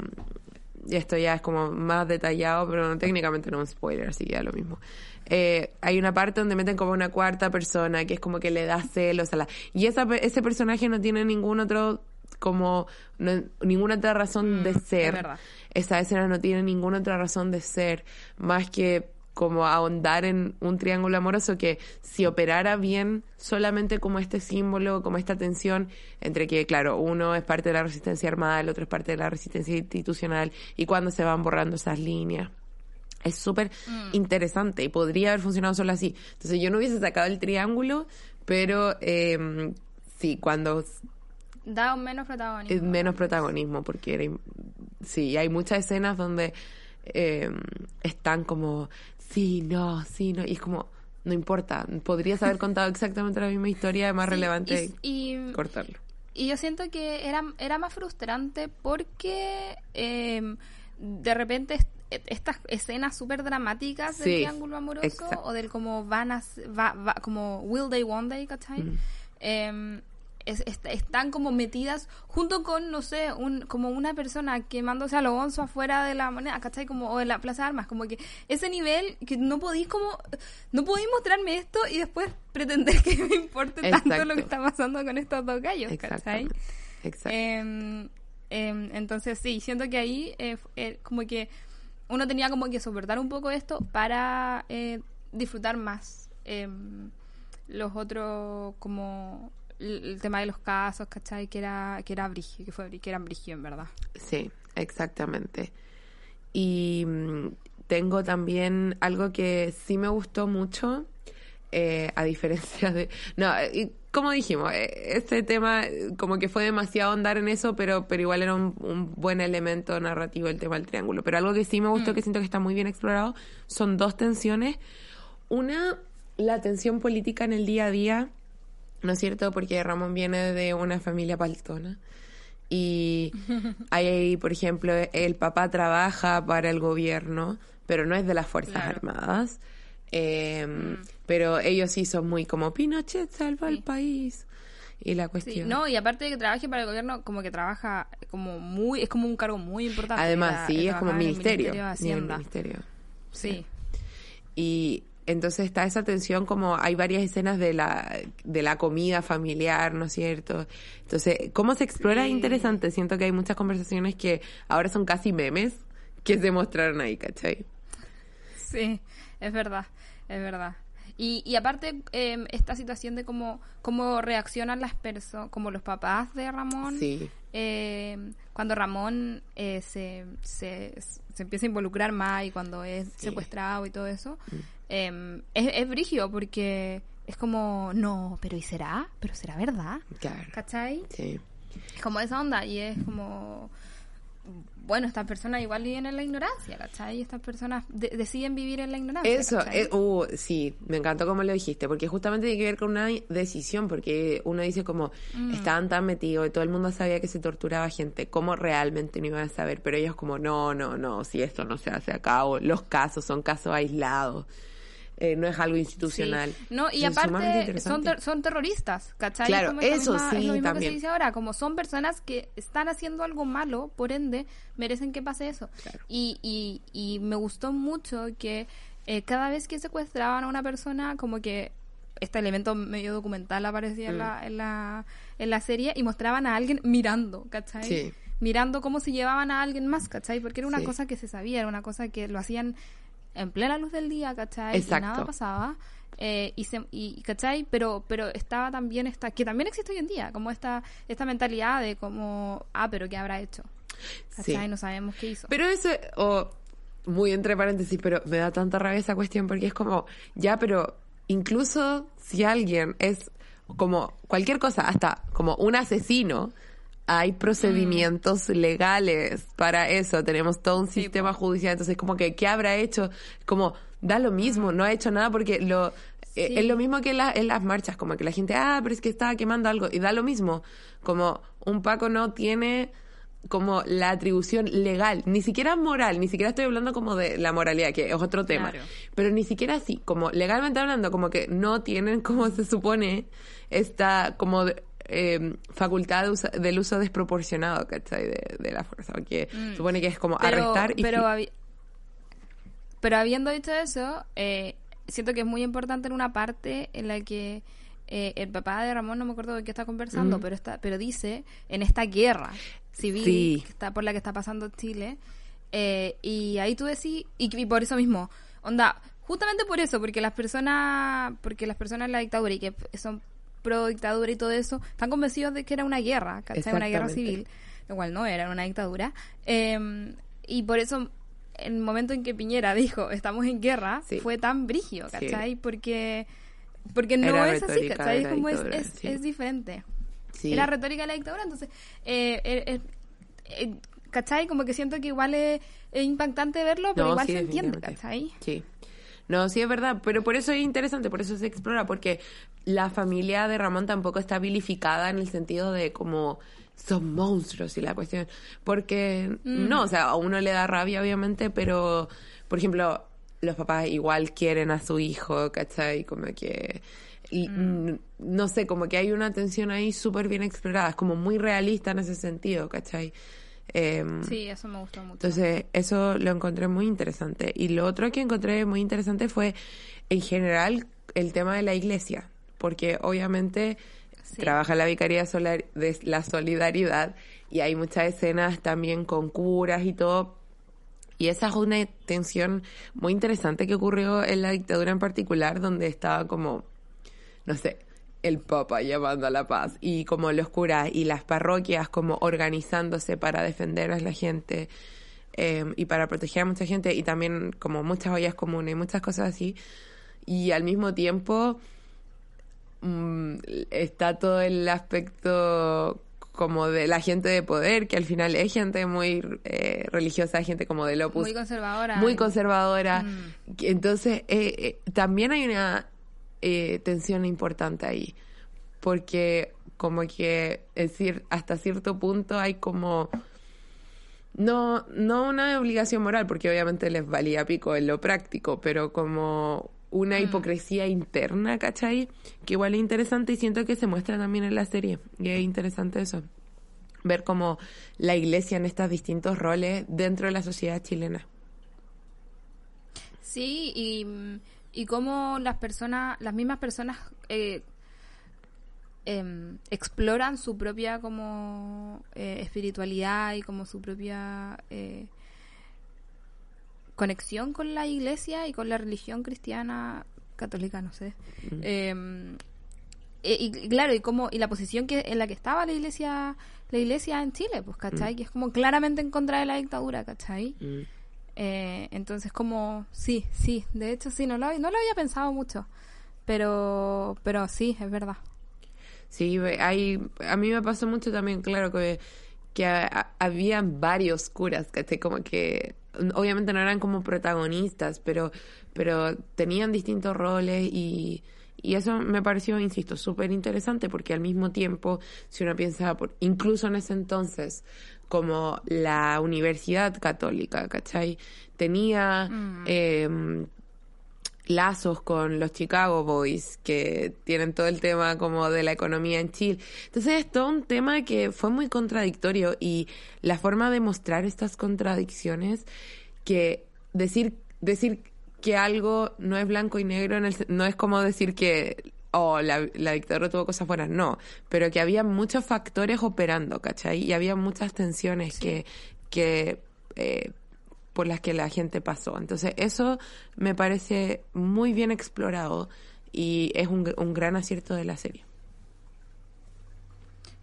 y esto ya es como más detallado, pero no, técnicamente no es un spoiler, así que ya lo mismo. Eh, hay una parte donde meten como una cuarta persona que es como que le da celos a la... Y esa, ese personaje no tiene ningún otro, como, no- ninguna otra razón de Mm, es ser. verdad. Esa escena no tiene ninguna otra razón de ser más que como ahondar en un triángulo amoroso que si operara bien solamente como este símbolo, como esta tensión entre que, claro, uno es parte de la resistencia armada, el otro es parte de la resistencia institucional y cuando se van borrando esas líneas. Es súper interesante y podría haber funcionado solo así. Entonces yo no hubiese sacado el triángulo, pero eh, sí, cuando Da un menos protagonismo. es menos protagonismo porque era, sí hay muchas escenas donde eh, están como sí no sí no y es como no importa podrías haber contado exactamente la misma historia es más Sí, relevante y, y- cortarlo y yo siento que era, era más frustrante porque eh, de repente estas escenas súper dramáticas del Sí, triángulo amoroso exacto. o del como van a va, va- como will they one day ¿cachai? Mm. Eh, es- est- están como metidas junto con no sé un como una persona quemándose a lo onzo afuera de la moneda ¿cachai? como o de la plaza de armas como que ese nivel que no podéis como no podéis mostrarme esto y después pretender que me importe tanto lo que está pasando con estos dos gallos ¿cachai? exacto Em, em, entonces sí, siento que ahí eh, eh, como que uno tenía como que soportar un poco esto para eh, disfrutar más em, los otros como el, tema de los casos, ¿cachai? Que era que era brigio, que fue que eran brigio en verdad. sí exactamente Y mm, tengo también algo que sí me gustó mucho, eh, a diferencia de... No, y como dijimos, eh, este tema como que fue demasiado andar en eso, pero, pero igual era un, un buen elemento narrativo el tema del triángulo. Pero algo que sí me gustó, que siento que está muy bien explorado, son dos tensiones. Una, la tensión política en el día a día, ¿no es cierto? Porque Ramón viene de una familia paltona. Y hay, por ejemplo, el papá trabaja para el gobierno, pero no es de las Fuerzas Claro. Armadas. Eh, Pero ellos sí son muy como Pinochet salva al Sí. país. Y la Sí, cuestión. no, y aparte de que trabaje para el gobierno, como que trabaja como muy, es como un cargo muy importante. Además, sí, es como en el ministerio. Ministerio de Hacienda. ministerio. Sí. Y entonces está esa tensión como hay varias escenas de la, de la comida familiar, ¿no es cierto? Entonces, cómo se explora es interesante. Siento que hay muchas conversaciones que ahora son casi memes que se mostraron ahí, ¿cachai? Sí, es verdad, es verdad. Y, y aparte, eh, esta situación de cómo, cómo reaccionan las personas, como los papás de Ramón, Sí. eh, cuando Ramón eh, se, se, se empieza a involucrar más y cuando es Sí. secuestrado y todo eso, Mm. eh, es, es brígido porque es como, no, pero ¿y será? ¿Pero será verdad? Claro. ¿Cachai? Sí. Es como esa onda y es como... Bueno, estas personas igual viven en la ignorancia, ¿cachai? Estas personas de- deciden vivir en la ignorancia. Eso, eh, uh, sí, me encantó como lo dijiste, porque justamente tiene que ver con una decisión, porque uno dice como Mm. estaban tan metidos y todo el mundo sabía que se torturaba gente, ¿cómo realmente no iban a saber? Pero ellos como, no, no, no, si esto no se hace acá, o los casos son casos aislados, eh, no es algo institucional. Sí. No, y Es aparte son, ter- son terroristas, ¿cachai? Claro, Como eso misma- sí, es lo mismo que también. se dice ahora, como son personas que están haciendo algo malo, por ende, merecen que pase eso. Claro. Y, y, y me gustó mucho que eh, cada vez que secuestraban a una persona, como que este elemento medio documental aparecía en, Mm. la, en, la, en la serie y mostraban a alguien mirando, ¿cachai? Sí. Mirando cómo se llevaban a alguien más, ¿cachai? Porque era una Sí. cosa que se sabía, era una cosa que lo hacían en plena luz del día, ¿cachai? Y nada pasaba. Eh, y, se, y ¿cachai? Pero, pero estaba también esta, que también existe hoy en día, como esta, esta mentalidad de como, ah, pero ¿qué habrá hecho? ¿Cachai? Sí. No sabemos qué hizo. Pero eso, o muy entre paréntesis, pero me da tanta rabia esa cuestión porque es como, ya, pero incluso si alguien es como cualquier cosa, hasta como un asesino, hay procedimientos legales para eso. Tenemos todo un Sí, sistema judicial, entonces como que, ¿qué habrá hecho? Como, da lo mismo, no ha hecho nada porque lo... eh. Es lo mismo que en, la- en las marchas, como que la gente, ah, pero es que estaba quemando algo, y da lo mismo, como un Paco no tiene como la atribución legal, ni siquiera moral, ni siquiera estoy hablando como de la moralidad, que es otro tema, Claro. pero ni siquiera así, como legalmente hablando, como que no tienen, como se supone, esta como eh, facultad de usa- del uso desproporcionado, ¿cachai? De, de la fuerza, que Mm. supone que es como pero, arrestar y... pero, habi- pero habiendo dicho eso, eh, siento que es muy importante en una parte en la que eh, el papá de Ramón, no me acuerdo de qué está conversando, Ujú. pero está, pero dice, en esta guerra civil Sí. que está por la que está pasando Chile, eh, y ahí tú decís, y, y por eso mismo, onda, justamente por eso, porque las personas, porque las personas en la dictadura y que son pro dictadura y todo eso, están convencidos de que era una guerra, ¿cachai? Una guerra civil, lo cual no era una dictadura. Eh, y por eso, el momento en que Piñera dijo, estamos en guerra, Sí. fue tan brigio, Sí. ¿cachai? Porque, porque no Era es así, ¿cachai? Es como es, es, sí. es diferente. Era retórica de la dictadura, entonces, eh, eh, eh, eh, ¿cachai? Como que siento que igual es, es impactante verlo, pero No, igual se entiende. ¿cachai? Sí. No, sí es verdad, pero por eso es interesante, por eso se explora, porque la familia de Ramón tampoco está vilificada en el sentido de como son monstruos y la cuestión, porque Mm. no, o sea, a uno le da rabia obviamente, pero por ejemplo, los papás igual quieren a su hijo, ¿cachai? Como que y, Mm. no sé, como que hay una tensión ahí súper bien explorada, es como muy realista en ese sentido, ¿cachai? Em, Sí, eso me gustó mucho. entonces, eso lo encontré muy interesante. Y lo otro que encontré muy interesante fue, en general, el tema de la iglesia. Porque obviamente Sí. trabaja la Vicaría Solar- de la Solidaridad y hay muchas escenas también con curas y todo. Y esa es una tensión muy interesante que ocurrió en la dictadura en particular, donde estaba como, no sé, el Papa llamando a la paz y como los curas y las parroquias como organizándose para defender a la gente. eh, y para proteger a mucha gente y también como muchas ollas comunes y muchas cosas así. Y al mismo tiempo mm, está todo el aspecto como de la gente de poder, que al final es gente muy eh, religiosa, gente como del Opus. Muy conservadora. Muy conservadora. Mm. Entonces, eh, eh, también hay una eh, tensión importante ahí, porque como que es decir, hasta cierto punto hay como... No, no una obligación moral, porque obviamente les valía pico en lo práctico, pero como una hipocresía interna, ¿cachai? Que igual es interesante y siento que se muestra también en la serie. Y es interesante eso. Ver como la iglesia en estos distintos roles dentro de la sociedad chilena. Sí, y, y cómo las personas, las mismas personas eh, em, exploran su propia como eh, espiritualidad y como su propia eh, conexión con la iglesia y con la religión cristiana católica, no sé. Em, y, y claro, y como y la posición que en la que estaba la iglesia la iglesia en Chile, pues, ¿cachai? Que es como claramente en contra de la dictadura, ¿cachai? Eh, entonces como sí, sí, de hecho sí, no lo, no lo había pensado mucho, pero pero sí, es verdad. Sí, hay, a mí me pasó mucho también, claro, que, que ha- ha- habían varios curas, ¿cachai? Como que obviamente no eran como protagonistas, pero, pero tenían distintos roles y, y eso me pareció, insisto, súper interesante porque al mismo tiempo, si uno piensa, por, incluso en ese entonces, como la Universidad Católica, ¿cachai? Tenía... em, lazos con los Chicago Boys, que tienen todo el tema como de la economía en Chile. Entonces es todo un tema que fue muy contradictorio y la forma de mostrar estas contradicciones, que decir, decir que algo no es blanco y negro, en el no es como decir que oh, la, la dictadura tuvo cosas buenas, no, pero que había muchos factores operando, ¿cachai? Y había muchas tensiones que, que eh, por las que la gente pasó. Entonces, eso me parece muy bien explorado y es un, un gran acierto de la serie.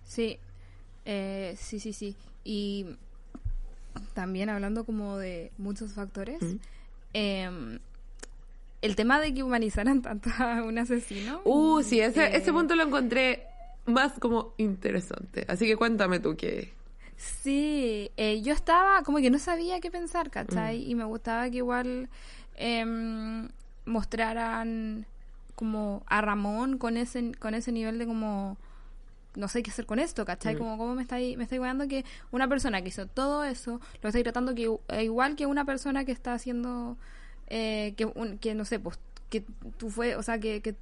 Sí, eh, sí, sí, sí. Y también hablando como de muchos factores, Mm. em, el tema de que humanizaran tanto a un asesino. Uh, sí, ese, eh, ese punto lo encontré más como interesante. Así que cuéntame tú qué. Sí, eh, yo estaba como que no sabía qué pensar, Mm. ¿cachai? Y me gustaba que igual em, mostraran como a Ramón con ese, con ese nivel de como no sé qué hacer con esto, ¿cachai? Mm. Como cómo me estáis me está guiando que una persona que hizo todo eso lo está tratando que eh, igual que una persona que está haciendo eh, que un- que no sé, pues que tú fue, o sea, que, que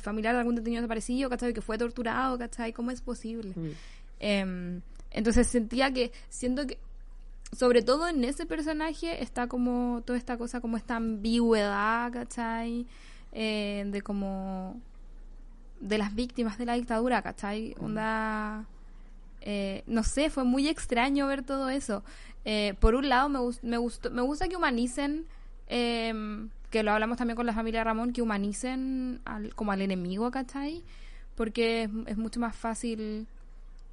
familiar de algún detenido desaparecido, ¿cachai? Que fue torturado, ¿cachai? ¿Cómo es posible? Em, entonces sentía que, siento que, sobre todo en ese personaje, está como toda esta cosa, como esta ambigüedad, ¿cachai? Eh, de como, de las víctimas de la dictadura, ¿cachai? Onda, eh, no sé, fue muy extraño ver todo eso. Eh, por un lado, me, me, gustó, me gusta que humanicen, em, que lo hablamos también con la familia Ramón, que humanicen al, como al enemigo, ¿cachai? Porque es, es mucho más fácil,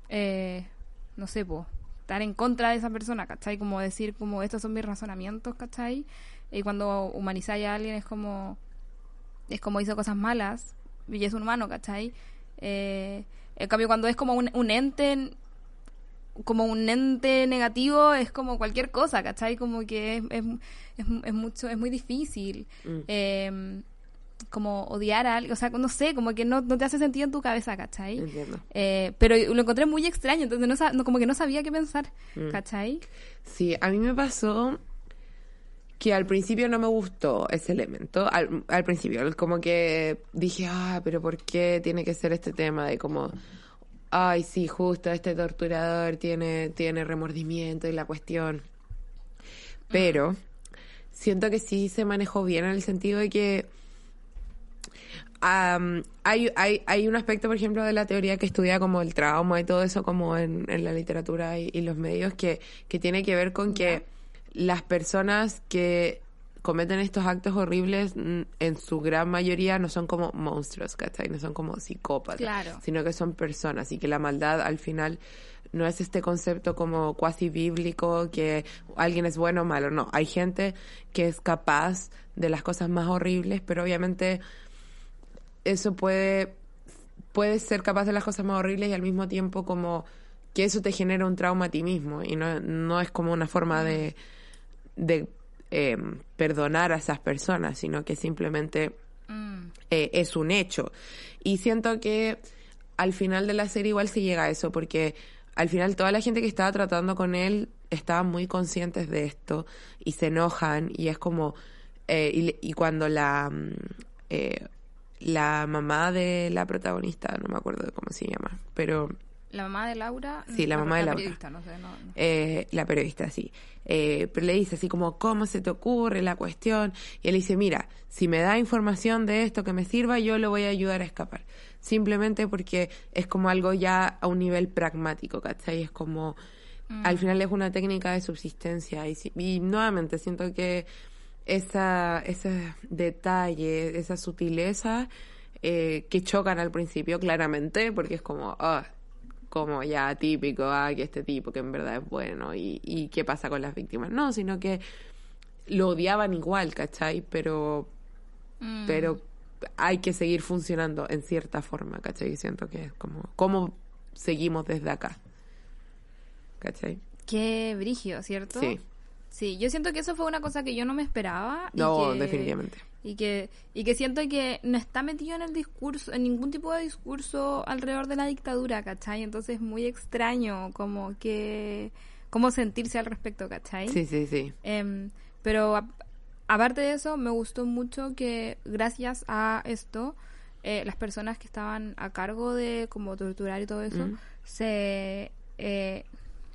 eh, no sé, po, estar en contra de esa persona, ¿cachai? Como decir, como estos son mis razonamientos, ¿cachai? Y cuando humanizáis a alguien es como, es como hizo cosas malas y es un humano, ¿cachai? Eh, en cambio, cuando es como un, un ente, como un ente negativo, es como cualquier cosa, ¿cachai? Como que es, es, es, es mucho, es muy difícil. Mm. eh, como odiar a alguien, o sea, no sé, como que no, no te hace sentido en tu cabeza, ¿cachai? Entiendo. Eh, pero lo encontré muy extraño, entonces no, no- como que no sabía qué pensar, Mm. ¿cachai? Sí, a mí me pasó que al principio no me gustó ese elemento. Al, al principio, como que dije, ah, pero ¿por qué tiene que ser este tema de como, ay, sí, justo este torturador tiene, tiene remordimiento y la cuestión. Pero siento que sí se manejó bien en el sentido de que am, hay, hay, hay un aspecto, por ejemplo, de la teoría que estudia como el trauma y todo eso como en, en la literatura y, y los medios que, que tiene que ver con que las personas que cometen estos actos horribles mm, en su gran mayoría no son como monstruos, ¿cachai? No son como psicópatas, Claro. sino que son personas y que la maldad al final no es este concepto como cuasi bíblico que alguien es bueno o malo, no, hay gente que es capaz de las cosas más horribles, pero obviamente eso puede, puede ser capaz de las cosas más horribles y al mismo tiempo como que eso te genera un trauma a ti mismo y no, no es como una forma de, de eh, perdonar a esas personas, sino que simplemente Mm. eh, es un hecho. Y siento que al final de la serie igual se llega a eso, porque al final toda la gente que estaba tratando con él estaba muy conscientes de esto y se enojan y es como... eh, y cuando la... mm, eh, la mamá de la protagonista, no me acuerdo de cómo se llama, pero La mamá de Laura. Sí, la mamá de Laura. periodista, no sé, no, no. eh, la periodista, sí. Eh, pero le dice así como, ¿cómo se te ocurre la cuestión? Y él dice, mira, si me da información de esto que me sirva, yo lo voy a ayudar a escapar. Simplemente porque es como algo ya a un nivel pragmático, ¿cachai? Es como, al final es una técnica de subsistencia. Y, si- y nuevamente siento que esa, ese detalle, esa sutileza eh, que chocan al principio, claramente, porque es como, ah, como ya típico, ah, que este tipo que en verdad es bueno y, y qué pasa con las víctimas. No, sino que lo odiaban igual, ¿cachai? Pero, Mm. pero hay que seguir funcionando en cierta forma, ¿cachai? Siento que es como, ¿cómo seguimos desde acá? ¿Cachai? Qué brigio, ¿cierto? Sí. Sí, yo siento que eso fue una cosa que yo no me esperaba. y No, que- definitivamente. Y que, y que siento que no está metido en el discurso, en ningún tipo de discurso alrededor de la dictadura, ¿cachai? Entonces es muy extraño como que, cómo sentirse al respecto, ¿cachai? Sí, sí, sí. Em, pero a- aparte de eso, me gustó mucho que gracias a esto, eh, las personas que estaban a cargo de como torturar y todo eso, Mm. se eh,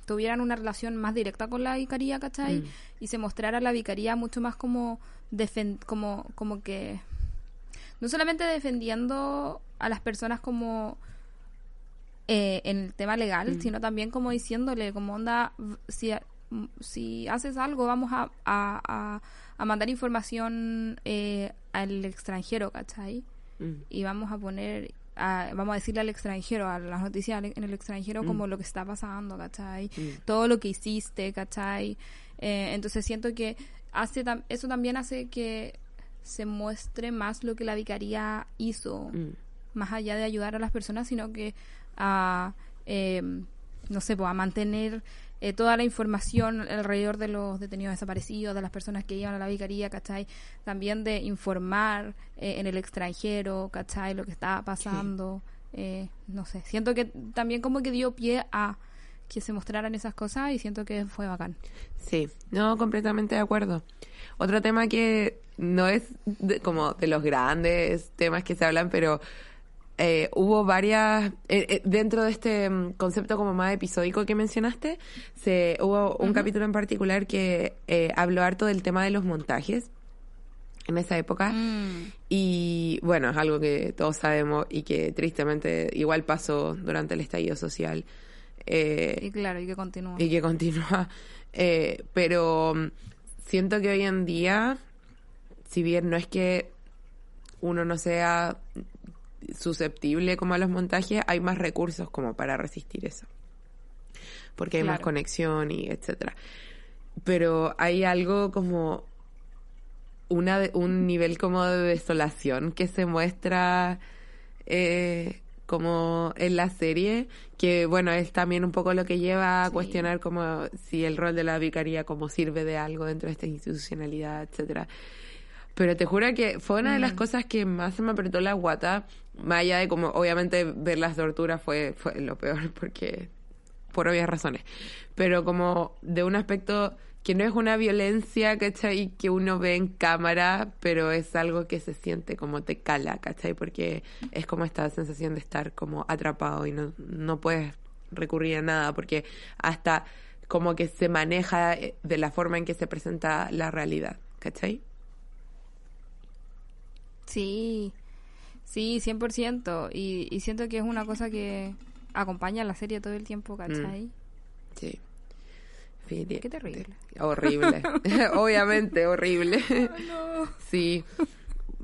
tuvieran una relación más directa con la vicaría, ¿cachai? Mm. Y se mostrara la vicaría mucho más como, defen- como, como que, no solamente defendiendo a las personas como eh, en el tema legal, Mm. sino también como diciéndole, como onda, si, si haces algo, vamos a, a, a- a mandar información eh, al extranjero, ¿cachai? Mm. Y vamos a poner, a- vamos a decirle al extranjero, a las noticias en el extranjero, Mm. como lo que está pasando, ¿cachai? Mm. Todo lo que hiciste, ¿cachai? Eh, entonces siento que hace tam- eso también hace que se muestre más lo que la vicaría hizo Mm. más allá de ayudar a las personas, sino que a, eh, no sé, pues, a mantener eh, toda la información alrededor de los detenidos desaparecidos, de las personas que iban a la vicaría, ¿cachai? También de informar eh, en el extranjero, ¿cachai? Lo que estaba pasando, eh, no sé, siento que también como que dio pie a que se mostraran esas cosas y siento que fue bacán. Sí, no, completamente de acuerdo. Otro tema que no es de- como de los grandes temas que se hablan, pero eh, hubo varias, eh, eh, dentro de este mm, concepto como más episódico que mencionaste, se hubo un capítulo en particular que habló harto del tema de los montajes en esa época. Mm. Y bueno, es algo que todos sabemos y que tristemente igual pasó durante el estallido social. Eh, Y claro, y que continúa. y que continúa. Eh, pero mm, siento que hoy en día, si bien no es que uno no sea susceptible como a los montajes, hay más recursos como para resistir eso. Porque hay más conexión y etcétera. Pero hay algo como una de- un nivel como de desolación que se muestra eh, como en la serie, que bueno, es también un poco lo que lleva a Sí. cuestionar como si el rol de la vicaría como sirve de algo dentro de esta institucionalidad, etcétera. Pero te juro que fue una de las cosas que más se me apretó la guata, más allá de como obviamente ver las torturas fue, fue lo peor porque por obvias razones, pero como de un aspecto que no es una violencia, ¿cachai? Que uno ve en cámara, pero es algo que se siente como te cala, ¿cachai? Porque es como esta sensación de estar como atrapado y no, no puedes recurrir a nada, porque hasta como que se maneja eh, de la forma en que se presenta la realidad, ¿cachai? Sí, sí, 100%. Y, y siento que es una cosa que acompaña a la serie todo el tiempo, ¿cachai? Sí. Definitivamente. Qué terrible. Horrible. Obviamente, horrible. Sí.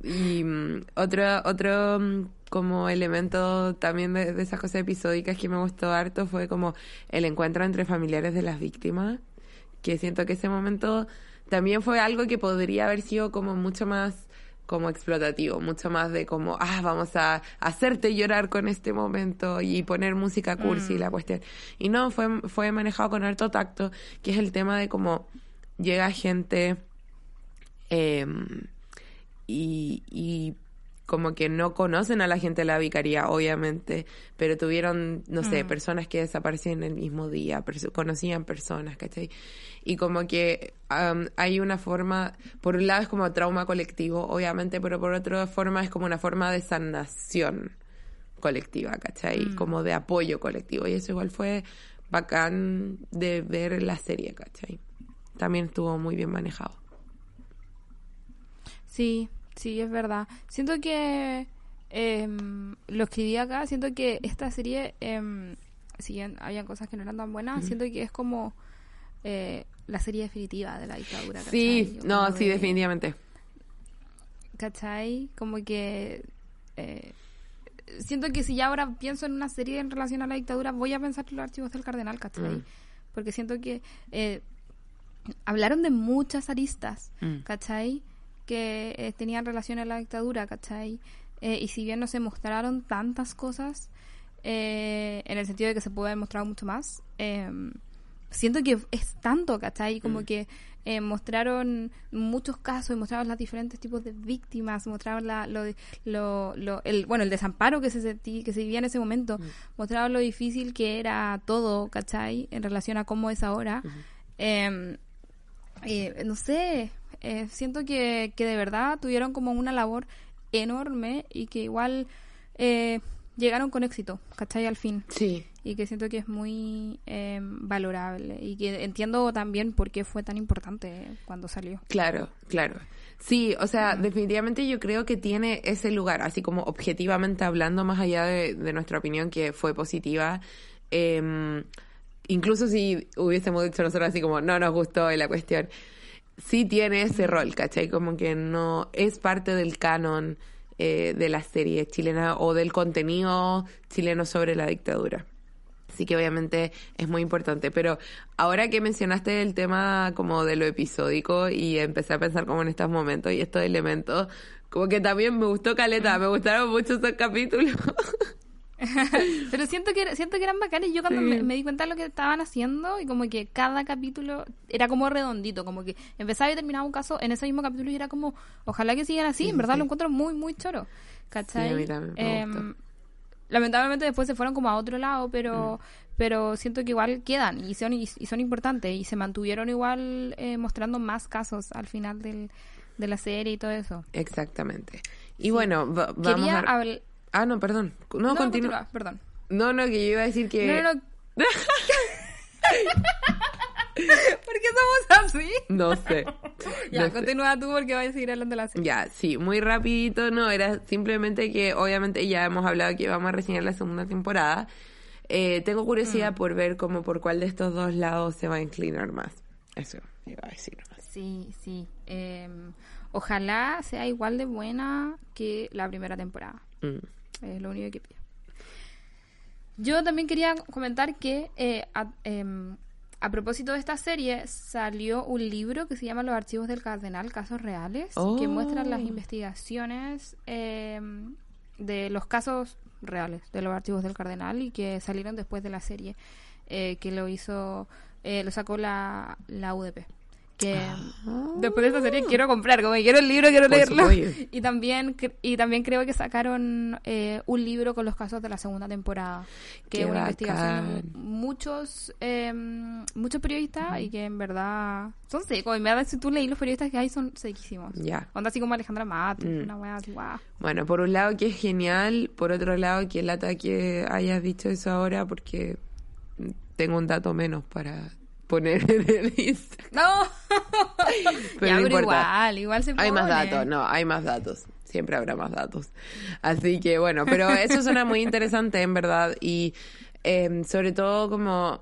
y mm, otro, otro mm, como elemento también de, de esas cosas episódicas que me gustó harto fue como el encuentro entre familiares de las víctimas, que siento que ese momento también fue algo que podría haber sido como mucho más como explotativo, mucho más de como, ah, vamos a hacerte llorar con este momento y poner música cursi y la cuestión. Y no, fue, fue manejado con harto tacto, que es el tema de cómo llega gente eh, y, y como que no conocen a la gente de la vicaría, obviamente, pero tuvieron, no sé, personas que desaparecían el mismo día, perso- conocían personas, ¿cachai? Y como que am, hay una forma, por un lado es como trauma colectivo, obviamente, pero por otra forma es como una forma de sanación colectiva, ¿cachai? Como de apoyo colectivo. Y eso igual fue bacán de ver la serie, ¿cachai? También estuvo muy bien manejado. Sí, sí, es verdad. Siento que em, lo escribí acá, siento que esta serie, em, si bien había cosas que no eran tan buenas, siento que es como eh, la serie definitiva de la dictadura. Sí, ¿cachai? no, sí, de- definitivamente. ¿Cachai? Como que... eh, siento que si ya ahora pienso en una serie en relación a la dictadura, voy a pensar en los archivos del cardenal, ¿cachai? Mm. Porque siento que eh, hablaron de muchas aristas, Mm. ¿cachai? Que eh, tenían relación a la dictadura, ¿cachai? Eh, y si bien no se mostraron tantas cosas, eh, en el sentido de que se puede haber mostrado mucho más, eh, siento que es tanto, ¿cachai? Como que eh, mostraron muchos casos, y mostraron los diferentes tipos de víctimas, mostraron la, lo, lo, lo- el, bueno, el desamparo que se, sentí- que se vivía en ese momento, mostraron lo difícil que era todo, ¿cachai? En relación a cómo es ahora. Eh, eh, no sé, eh, siento que, que de verdad tuvieron como una labor enorme y que igual eh, llegaron con éxito, ¿cachai? Al fin. Sí. Y que siento que es muy eh, valorable y que entiendo también por qué fue tan importante cuando salió. Claro, claro. Sí, o sea, definitivamente yo creo que tiene ese lugar, así como objetivamente hablando, más allá de, de nuestra opinión que fue positiva. eh, incluso si hubiésemos dicho nosotros así como no nos gustó la cuestión, sí tiene ese rol, ¿cachai? Como que no es parte del canon eh, de la serie chilena o del contenido chileno sobre la dictadura. Así que obviamente es muy importante. Pero ahora que mencionaste el tema como de lo episódico y empecé a pensar como en estos momentos y estos elementos, como que también me gustó Caleta, me gustaron mucho esos capítulos. Pero siento que siento que eran bacanes. Yo cuando Sí. me, me di cuenta de lo que estaban haciendo y como que cada capítulo era como redondito, como que empezaba y terminaba un caso en ese mismo capítulo y era como, ojalá que sigan así. en verdad lo encuentro muy, muy choro. ¿Cachai? Em, lamentablemente después se fueron como a otro lado, pero Mm. pero siento que igual quedan y son y, y son importantes y se mantuvieron igual eh, mostrando más casos al final del, de la serie y todo eso. Exactamente. Y bueno, va- vamos Quería a... Ah, no, perdón. No, No, continúa. perdón. No, no, que yo iba a decir que... No, no, no. ¿Por qué somos así? No sé. Ya, No sé. continúa tú porque voy a seguir hablando de la serie. Ya, sí, muy rapidito, no, era simplemente que obviamente ya hemos hablado que vamos a reseñar la segunda temporada. Eh, tengo Mm. curiosidad por ver como por cuál de estos dos lados se va a inclinar más. Eso iba a decir. Sí, sí. Eh, ojalá sea igual de buena que la primera temporada. Mm. Es lo único que pido. Yo también quería comentar que eh, a, em, a propósito de esta serie salió un libro que se llama Los archivos del cardenal, casos reales, que Oh. muestran las investigaciones em, de los casos reales de los archivos del cardenal y que salieron después de la serie eh, que lo hizo, eh, lo sacó la, la UDP. Que después de esta serie quiero comprar, como que quiero el libro, quiero Ah. Por leerlo. supuesto. Y también, y también creo que sacaron eh, un libro con los casos de la segunda temporada, que Qué es una investigación muchos eh, muchos periodistas y que en verdad son secos. En verdad, si tú leí los periodistas que hay, son sequísimos. Ya. Onda así como Alejandra Matos, Mm. una wea así, guau. Bueno, por un lado que es genial, por otro lado que lata que hayas dicho eso ahora porque tengo un dato menos para poner en el Instagram. ¡No! Pero ya, no pero importa. igual, igual se Hay más datos, no, hay más datos. Siempre habrá más datos. Así que bueno, pero eso suena muy interesante en verdad y eh, sobre todo como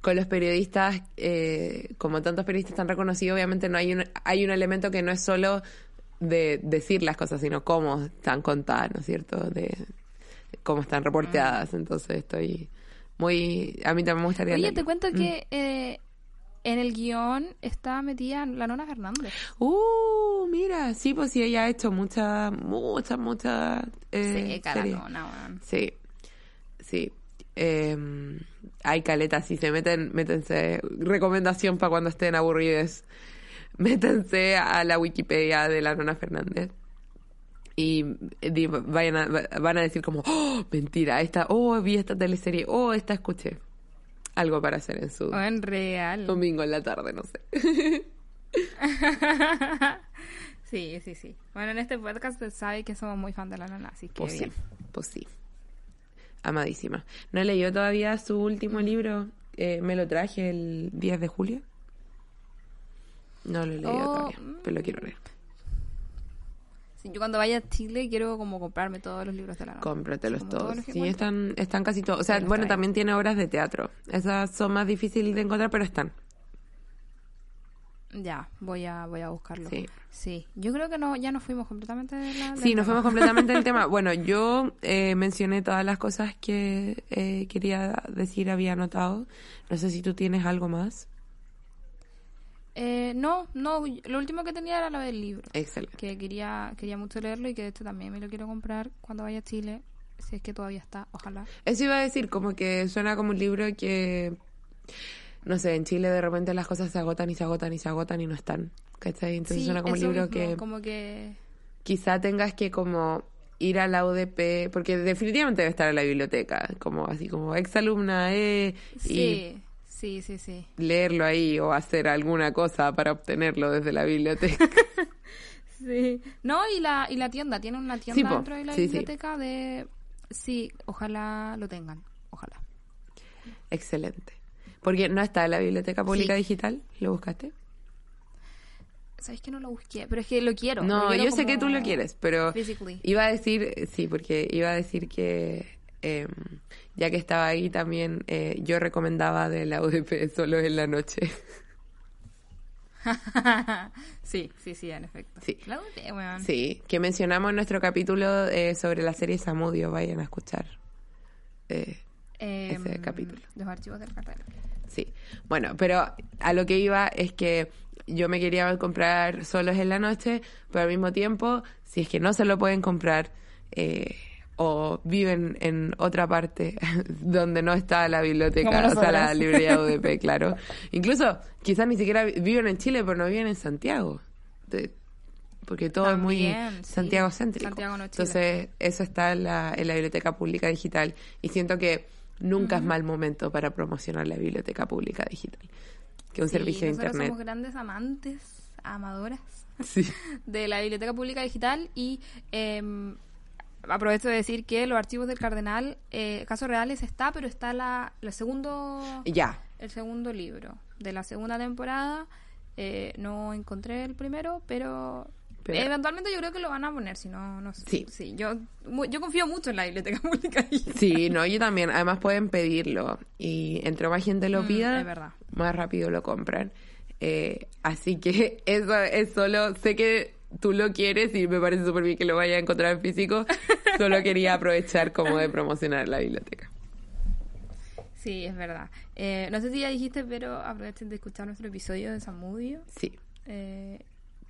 con los periodistas, eh, como tantos periodistas tan reconocidos, obviamente no hay un, hay un elemento que no es solo de decir las cosas, sino cómo están contadas, ¿no es cierto? De cómo están reporteadas. Entonces estoy muy... A mí también me gustaría Oye, leerlo. te cuento Mm. que eh, en el guion está metida la nona Fernández. Uh, mira, sí, pues sí, ella ha hecho muchas, muchas, muchas eh, sí, cara nona. Sí, sí. Eh, hay caletas, si se meten, métense. Recomendación para cuando estén aburridos. Métanse a la Wikipedia de la Nona Fernández. Y vayan a, van a decir como, oh, mentira, esta, oh, vi esta teleserie, oh, esta escuché. Algo para hacer en su O en real. domingo en la tarde, no sé. sí, sí, sí. Bueno, en este podcast se sabe que somos muy fan de la nona, así que Pues sí, bien. pues sí. Amadísima. ¿No he leído todavía su último libro? Eh, me lo traje el 10 de julio. No lo he leído Oh, todavía, pero lo quiero leer. Sí, yo cuando vaya a Chile quiero como comprarme todos los libros de la. Cómpratelos Como todos. los Sí, están, están casi todos. O sea, Sí, bueno, también tiene obras de teatro. Esas son más difíciles de encontrar, pero están. Ya, voy a, voy a buscarlo. Sí. Sí, yo creo que no, ya nos fuimos completamente de la... Sí, nos tema. fuimos completamente del tema. Bueno, yo eh, mencioné todas las cosas que eh, quería decir, había anotado. No sé si tú tienes algo más. Eh, no, no, lo último que tenía era lo del libro. Excelente. Que quería, quería mucho leerlo y que este también me lo quiero comprar cuando vaya a Chile. Si es que todavía está, ojalá. Eso iba a decir, como que suena como un libro que, no sé, en Chile de repente las cosas se agotan y se agotan y se agotan y no están. ¿Cachai? Entonces Sí, suena como un libro mismo, que Como que... quizá tengas que como ir a la UDP, porque definitivamente debe estar en la biblioteca, como así como exalumna, eh, y Sí, sí, sí, leerlo ahí o hacer alguna cosa para obtenerlo desde la biblioteca. Sí. No, y la, y la tienda, tiene una tienda Sí, dentro de la Sí, sí. biblioteca de... Sí, ojalá lo tengan, ojalá. Excelente. Porque no está en la biblioteca pública digital, ¿lo buscaste? ¿Sabes que no lo busqué? Pero es que lo quiero. No, lo quiero yo sé que tú lo quieres, pero physically. iba a decir, sí, porque iba a decir que eh, ya que estaba ahí también, eh, yo recomendaba de la UDP solo en la noche. sí, sí, sí, en efecto. Sí. La dudé, weón. Sí, que mencionamos en nuestro capítulo eh, sobre la serie Samudio, vayan a escuchar. Eh, Em, ese capítulo. Los archivos del cartel. Sí, bueno, pero a lo que iba es que yo me quería comprar solos en la noche, pero al mismo tiempo, si es que no se lo pueden comprar eh, o viven en otra parte donde no está la biblioteca, o sea, la librería UDP, claro. Incluso quizás ni siquiera vi- viven en Chile, pero no viven en Santiago. De- porque todo es muy sí. Santiago céntrico. Santiago no. Entonces, eso está en la, en la biblioteca pública digital. Y siento que nunca es mal momento para promocionar la biblioteca pública digital. Que un Sí, servicio de internet. somos grandes amantes, amadoras Sí. de la Biblioteca Pública Digital y em, aprovecho de decir que los archivos del Cardenal, eh, casos reales está, pero está la, el segundo Ya. el segundo libro de la segunda temporada. Eh, no encontré el primero, pero, Pero- eventualmente yo creo que lo van a poner, si no, no sé. Sí. yo, mu- yo confío mucho en la Biblioteca Pública. Sí, no, yo también. Además pueden pedirlo. Y entre más gente lo Mm, pida, más rápido lo compran. Eh, así que eso es solo, sé que tú lo quieres y me parece súper bien que lo vayas a encontrar en físico. Solo quería aprovechar como de promocionar la biblioteca. Sí, es verdad. Eh, no sé si ya dijiste, pero aprovechen de escuchar nuestro episodio de Samudio. Sí. Eh,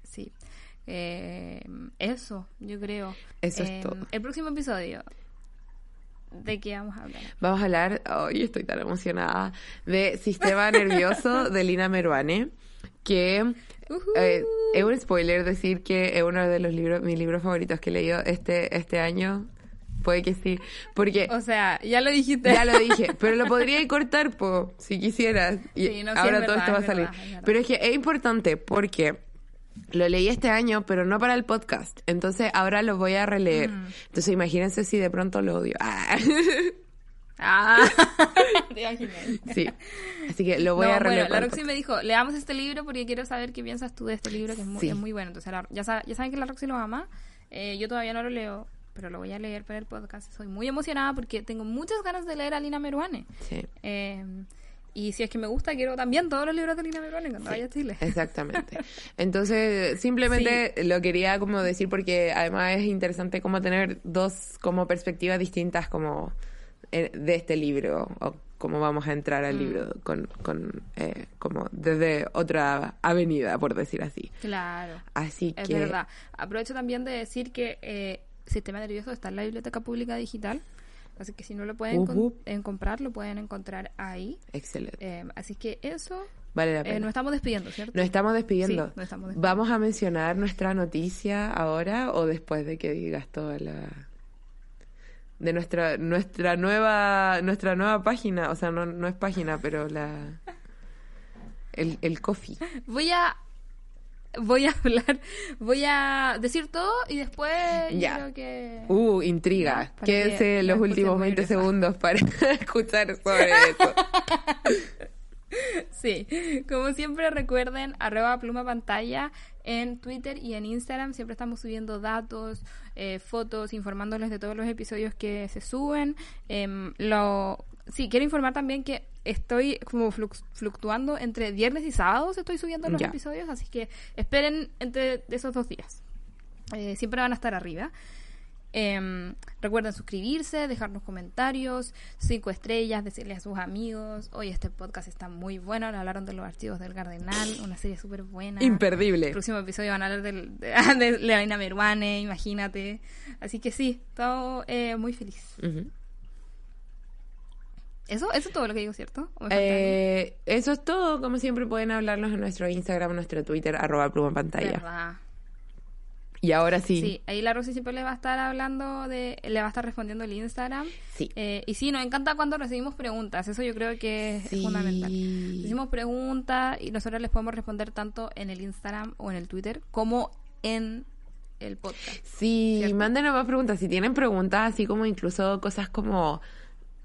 sí. Eh, eso, yo creo. Eso es Eh, todo. El próximo episodio. ¿De qué vamos a hablar? Vamos a hablar, hoy estoy tan emocionada, de Sistema Nervioso de Lina Meruane, que Ujú. eh, es un spoiler decir que es uno de los libros, mis libros favoritos que he leído este, este año. Puede que sí, porque O sea, ya lo dijiste. ya lo dije, pero lo podría cortar, po, si quisieras. Y Sí, no, sí, ahora es todo verdad, esto va a es salir. verdad, es verdad. Pero es que es importante porque lo leí este año, pero no para el podcast. Entonces ahora lo voy a releer. Mm. Entonces imagínense si de pronto lo odio. Ah. Ah, te imaginé. Sí. Así que lo voy No, a bueno, para la Roxy me dijo, leamos este libro porque quiero saber qué piensas tú de este libro, que es muy, Sí. es muy bueno. Entonces, la- ya, sa- ya saben que la Roxy lo ama. Eh, yo todavía no lo leo, pero lo voy a leer para el podcast. Soy muy emocionada porque tengo muchas ganas de leer a Lina Meruane. Sí. Eh, y si es que me gusta, quiero también todos los libros de Lina Meruane cuando vaya a Chile. Exactamente. Entonces, simplemente lo quería como decir porque además es interesante como tener dos como perspectivas distintas como de este libro o cómo vamos a entrar al Mm. libro con, con eh, como desde otra avenida, por decir así. Claro. Así Es que verdad. Aprovecho también de decir que eh, Sistema Nervioso está en la Biblioteca Pública Digital. Así que si no lo pueden en comprar, lo pueden encontrar ahí. excelente. Eh, así que eso. Vale la eh, pena. nos estamos despidiendo, ¿cierto? Nos estamos despidiendo. Sí, nos estamos despidiendo. ¿Vamos a mencionar nuestra noticia ahora o después de que digas toda la de nuestra nuestra nueva nuestra nueva página, o sea, no, no es página, pero la el, el coffee. Voy a. Voy a hablar. Voy a decir todo y después. Ya. creo que. Uh, intriga. Quédense los últimos escuchen 20 muy segundos para escuchar sobre eso. Sí, como siempre recuerden, arroba pluma pantalla en Twitter y en Instagram. Siempre estamos subiendo datos, eh, fotos, informándoles de todos los episodios que se suben. Em, lo, sí, quiero informar también que estoy como fluctuando entre viernes y sábados. Estoy subiendo los Ya. episodios, así que esperen entre esos dos días. Eh, siempre van a estar arriba. Em, recuerden suscribirse, dejarnos comentarios, cinco estrellas, decirle a sus amigos, oye, este podcast está muy bueno, hablaron de los archivos del Cardenal, una serie súper buena. Imperdible. El próximo episodio van a hablar del, de, de Meruane, imagínate. Así que sí, todo eh, muy feliz. Eso, eso es todo lo que digo, ¿cierto? Eh, eso es todo. Como siempre pueden hablarnos en nuestro Instagram, nuestro Twitter, arroba pluma pantalla. ¿Verdad? Y ahora sí. Sí, ahí la Rosy siempre le va a estar hablando de, le va a estar respondiendo el Instagram. Sí. Eh, y sí, nos encanta cuando recibimos preguntas, eso yo creo que es fundamental. Recibimos preguntas y nosotros les podemos responder tanto en el Instagram o en el Twitter como en el podcast. Sí, ¿Cierto? mándenos más preguntas. Si tienen preguntas, así como incluso cosas como,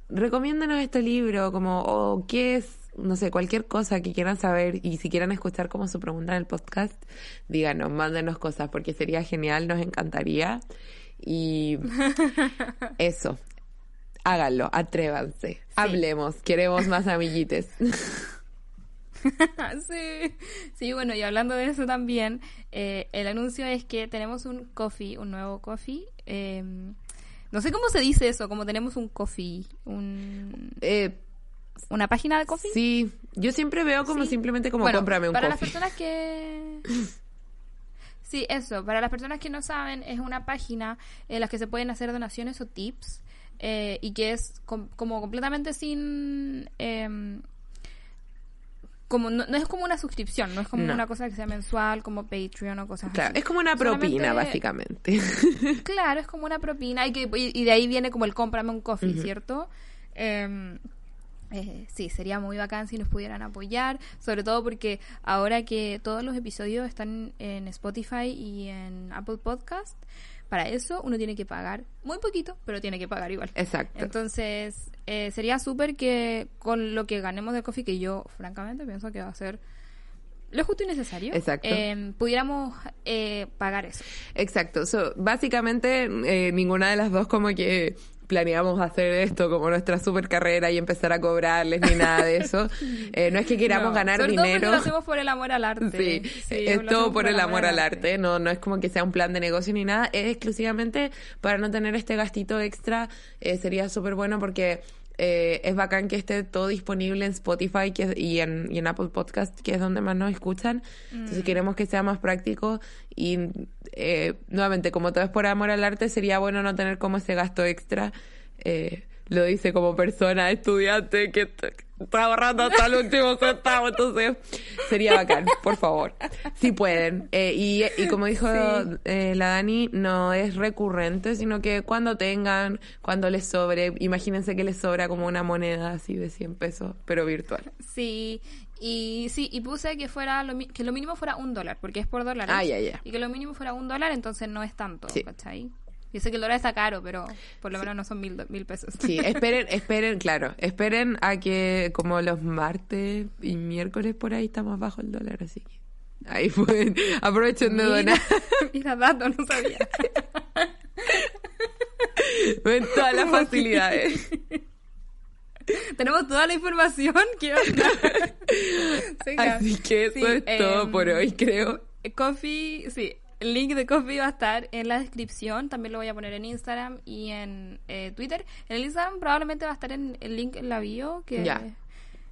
recomiéndanos este libro, como, o qué es, no sé, cualquier cosa que quieran saber y si quieren escuchar como su pregunta en el podcast, díganos, mándenos cosas porque sería genial, nos encantaría. Y eso, háganlo, atrévanse, hablemos, queremos más amiguites. sí. sí, bueno, y hablando de eso también, eh, el anuncio es que tenemos un coffee, un nuevo coffee. eh, no sé cómo se dice eso, como tenemos un coffee, un, Eh, una página de coffee. sí, yo siempre veo como Sí. simplemente como Bueno, cómprame un para coffee. las personas que sí eso para las personas que no saben es una página en la que se pueden hacer donaciones o tips eh, y que es com- como completamente sin em, como no, no es como una suscripción no es como No. una cosa que sea mensual como Patreon o cosas Claro, así es como una propina, Solamente- básicamente. Claro, es como una propina y, que, y, y de ahí viene como el cómprame un coffee, ¿cierto? Eh, eh, sí, sería muy bacán si nos pudieran apoyar, sobre todo porque ahora que todos los episodios están en Spotify y en Apple Podcast, para eso uno tiene que pagar muy poquito, pero tiene que pagar igual. Exacto. Entonces, eh, sería súper que con lo que ganemos del coffee, que yo francamente pienso que va a ser lo justo y necesario, Exacto. eh, pudiéramos eh, pagar eso. Exacto. So, básicamente, eh, ninguna de las dos como que planeamos hacer esto como nuestra super carrera y empezar a cobrarles ni nada de eso. Eh, no es que queramos No, ganar sobre todo porque dinero. lo hacemos por el amor al arte. Sí, Sí, es todo por el amor al arte, no, no es como que sea un plan de negocio ni nada, es exclusivamente para no tener este gastito extra, eh, sería súper bueno porque eh, es bacán que esté todo disponible en Spotify que, y, en, y en Apple Podcast, que es donde más nos escuchan, Mm. entonces queremos que sea más práctico y eh, nuevamente, como todo es por amor al arte, sería bueno no tener como ese gasto extra. eh, lo dice como persona estudiante que está ahorrando hasta el último centavo, entonces sería bacán, por favor, si pueden. Eh, y, y como dijo Sí. eh, la Dani, no es recurrente, sino que cuando tengan, cuando les sobre, imagínense que les sobra como una moneda así de 100 pesos, pero virtual. Sí, y sí, y puse que fuera lo, que lo mínimo fuera un dólar, porque es por dólares. Ah, ya, ya. Y que lo mínimo fuera un dólar, entonces no es tanto, Sí. ¿cachai? Yo sé que el dólar está caro, pero por lo menos no son mil, mil pesos. Sí, esperen, esperen, claro, esperen a que como los martes y miércoles por ahí está más bajo el dólar, así que ahí pueden, aprovechen de Mira, donar. mira, dato, no sabía. Ven todas las facilidades. Tenemos toda la información que Así que eso es todo em, por hoy, creo. Coffee, sí, el link de Coffee va a estar en la descripción. También lo voy a poner en Instagram y en eh, Twitter. En el Instagram probablemente va a estar en el link en la bio. Que,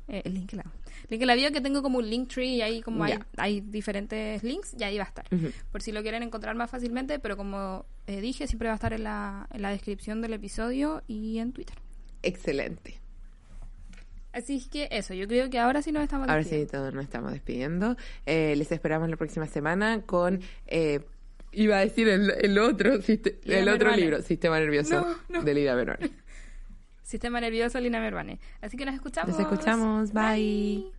eh, el link en la, link en la bio que tengo como un link tree y ahí como hay, hay diferentes links y ahí va a estar. Por si lo quieren encontrar más fácilmente, pero como eh, dije, siempre va a estar en la, en la descripción del episodio y en Twitter. Excelente. Así es que eso, yo creo que ahora sí nos estamos Ahora sí, despidiendo. todos nos estamos despidiendo. Eh, les esperamos la próxima semana con... eh, iba a decir el, el otro, el otro libro, Sistema Nervioso No, no. de Lida Verón. Sistema nervioso, Lina Mervane. Así que nos escuchamos. Nos escuchamos. Bye.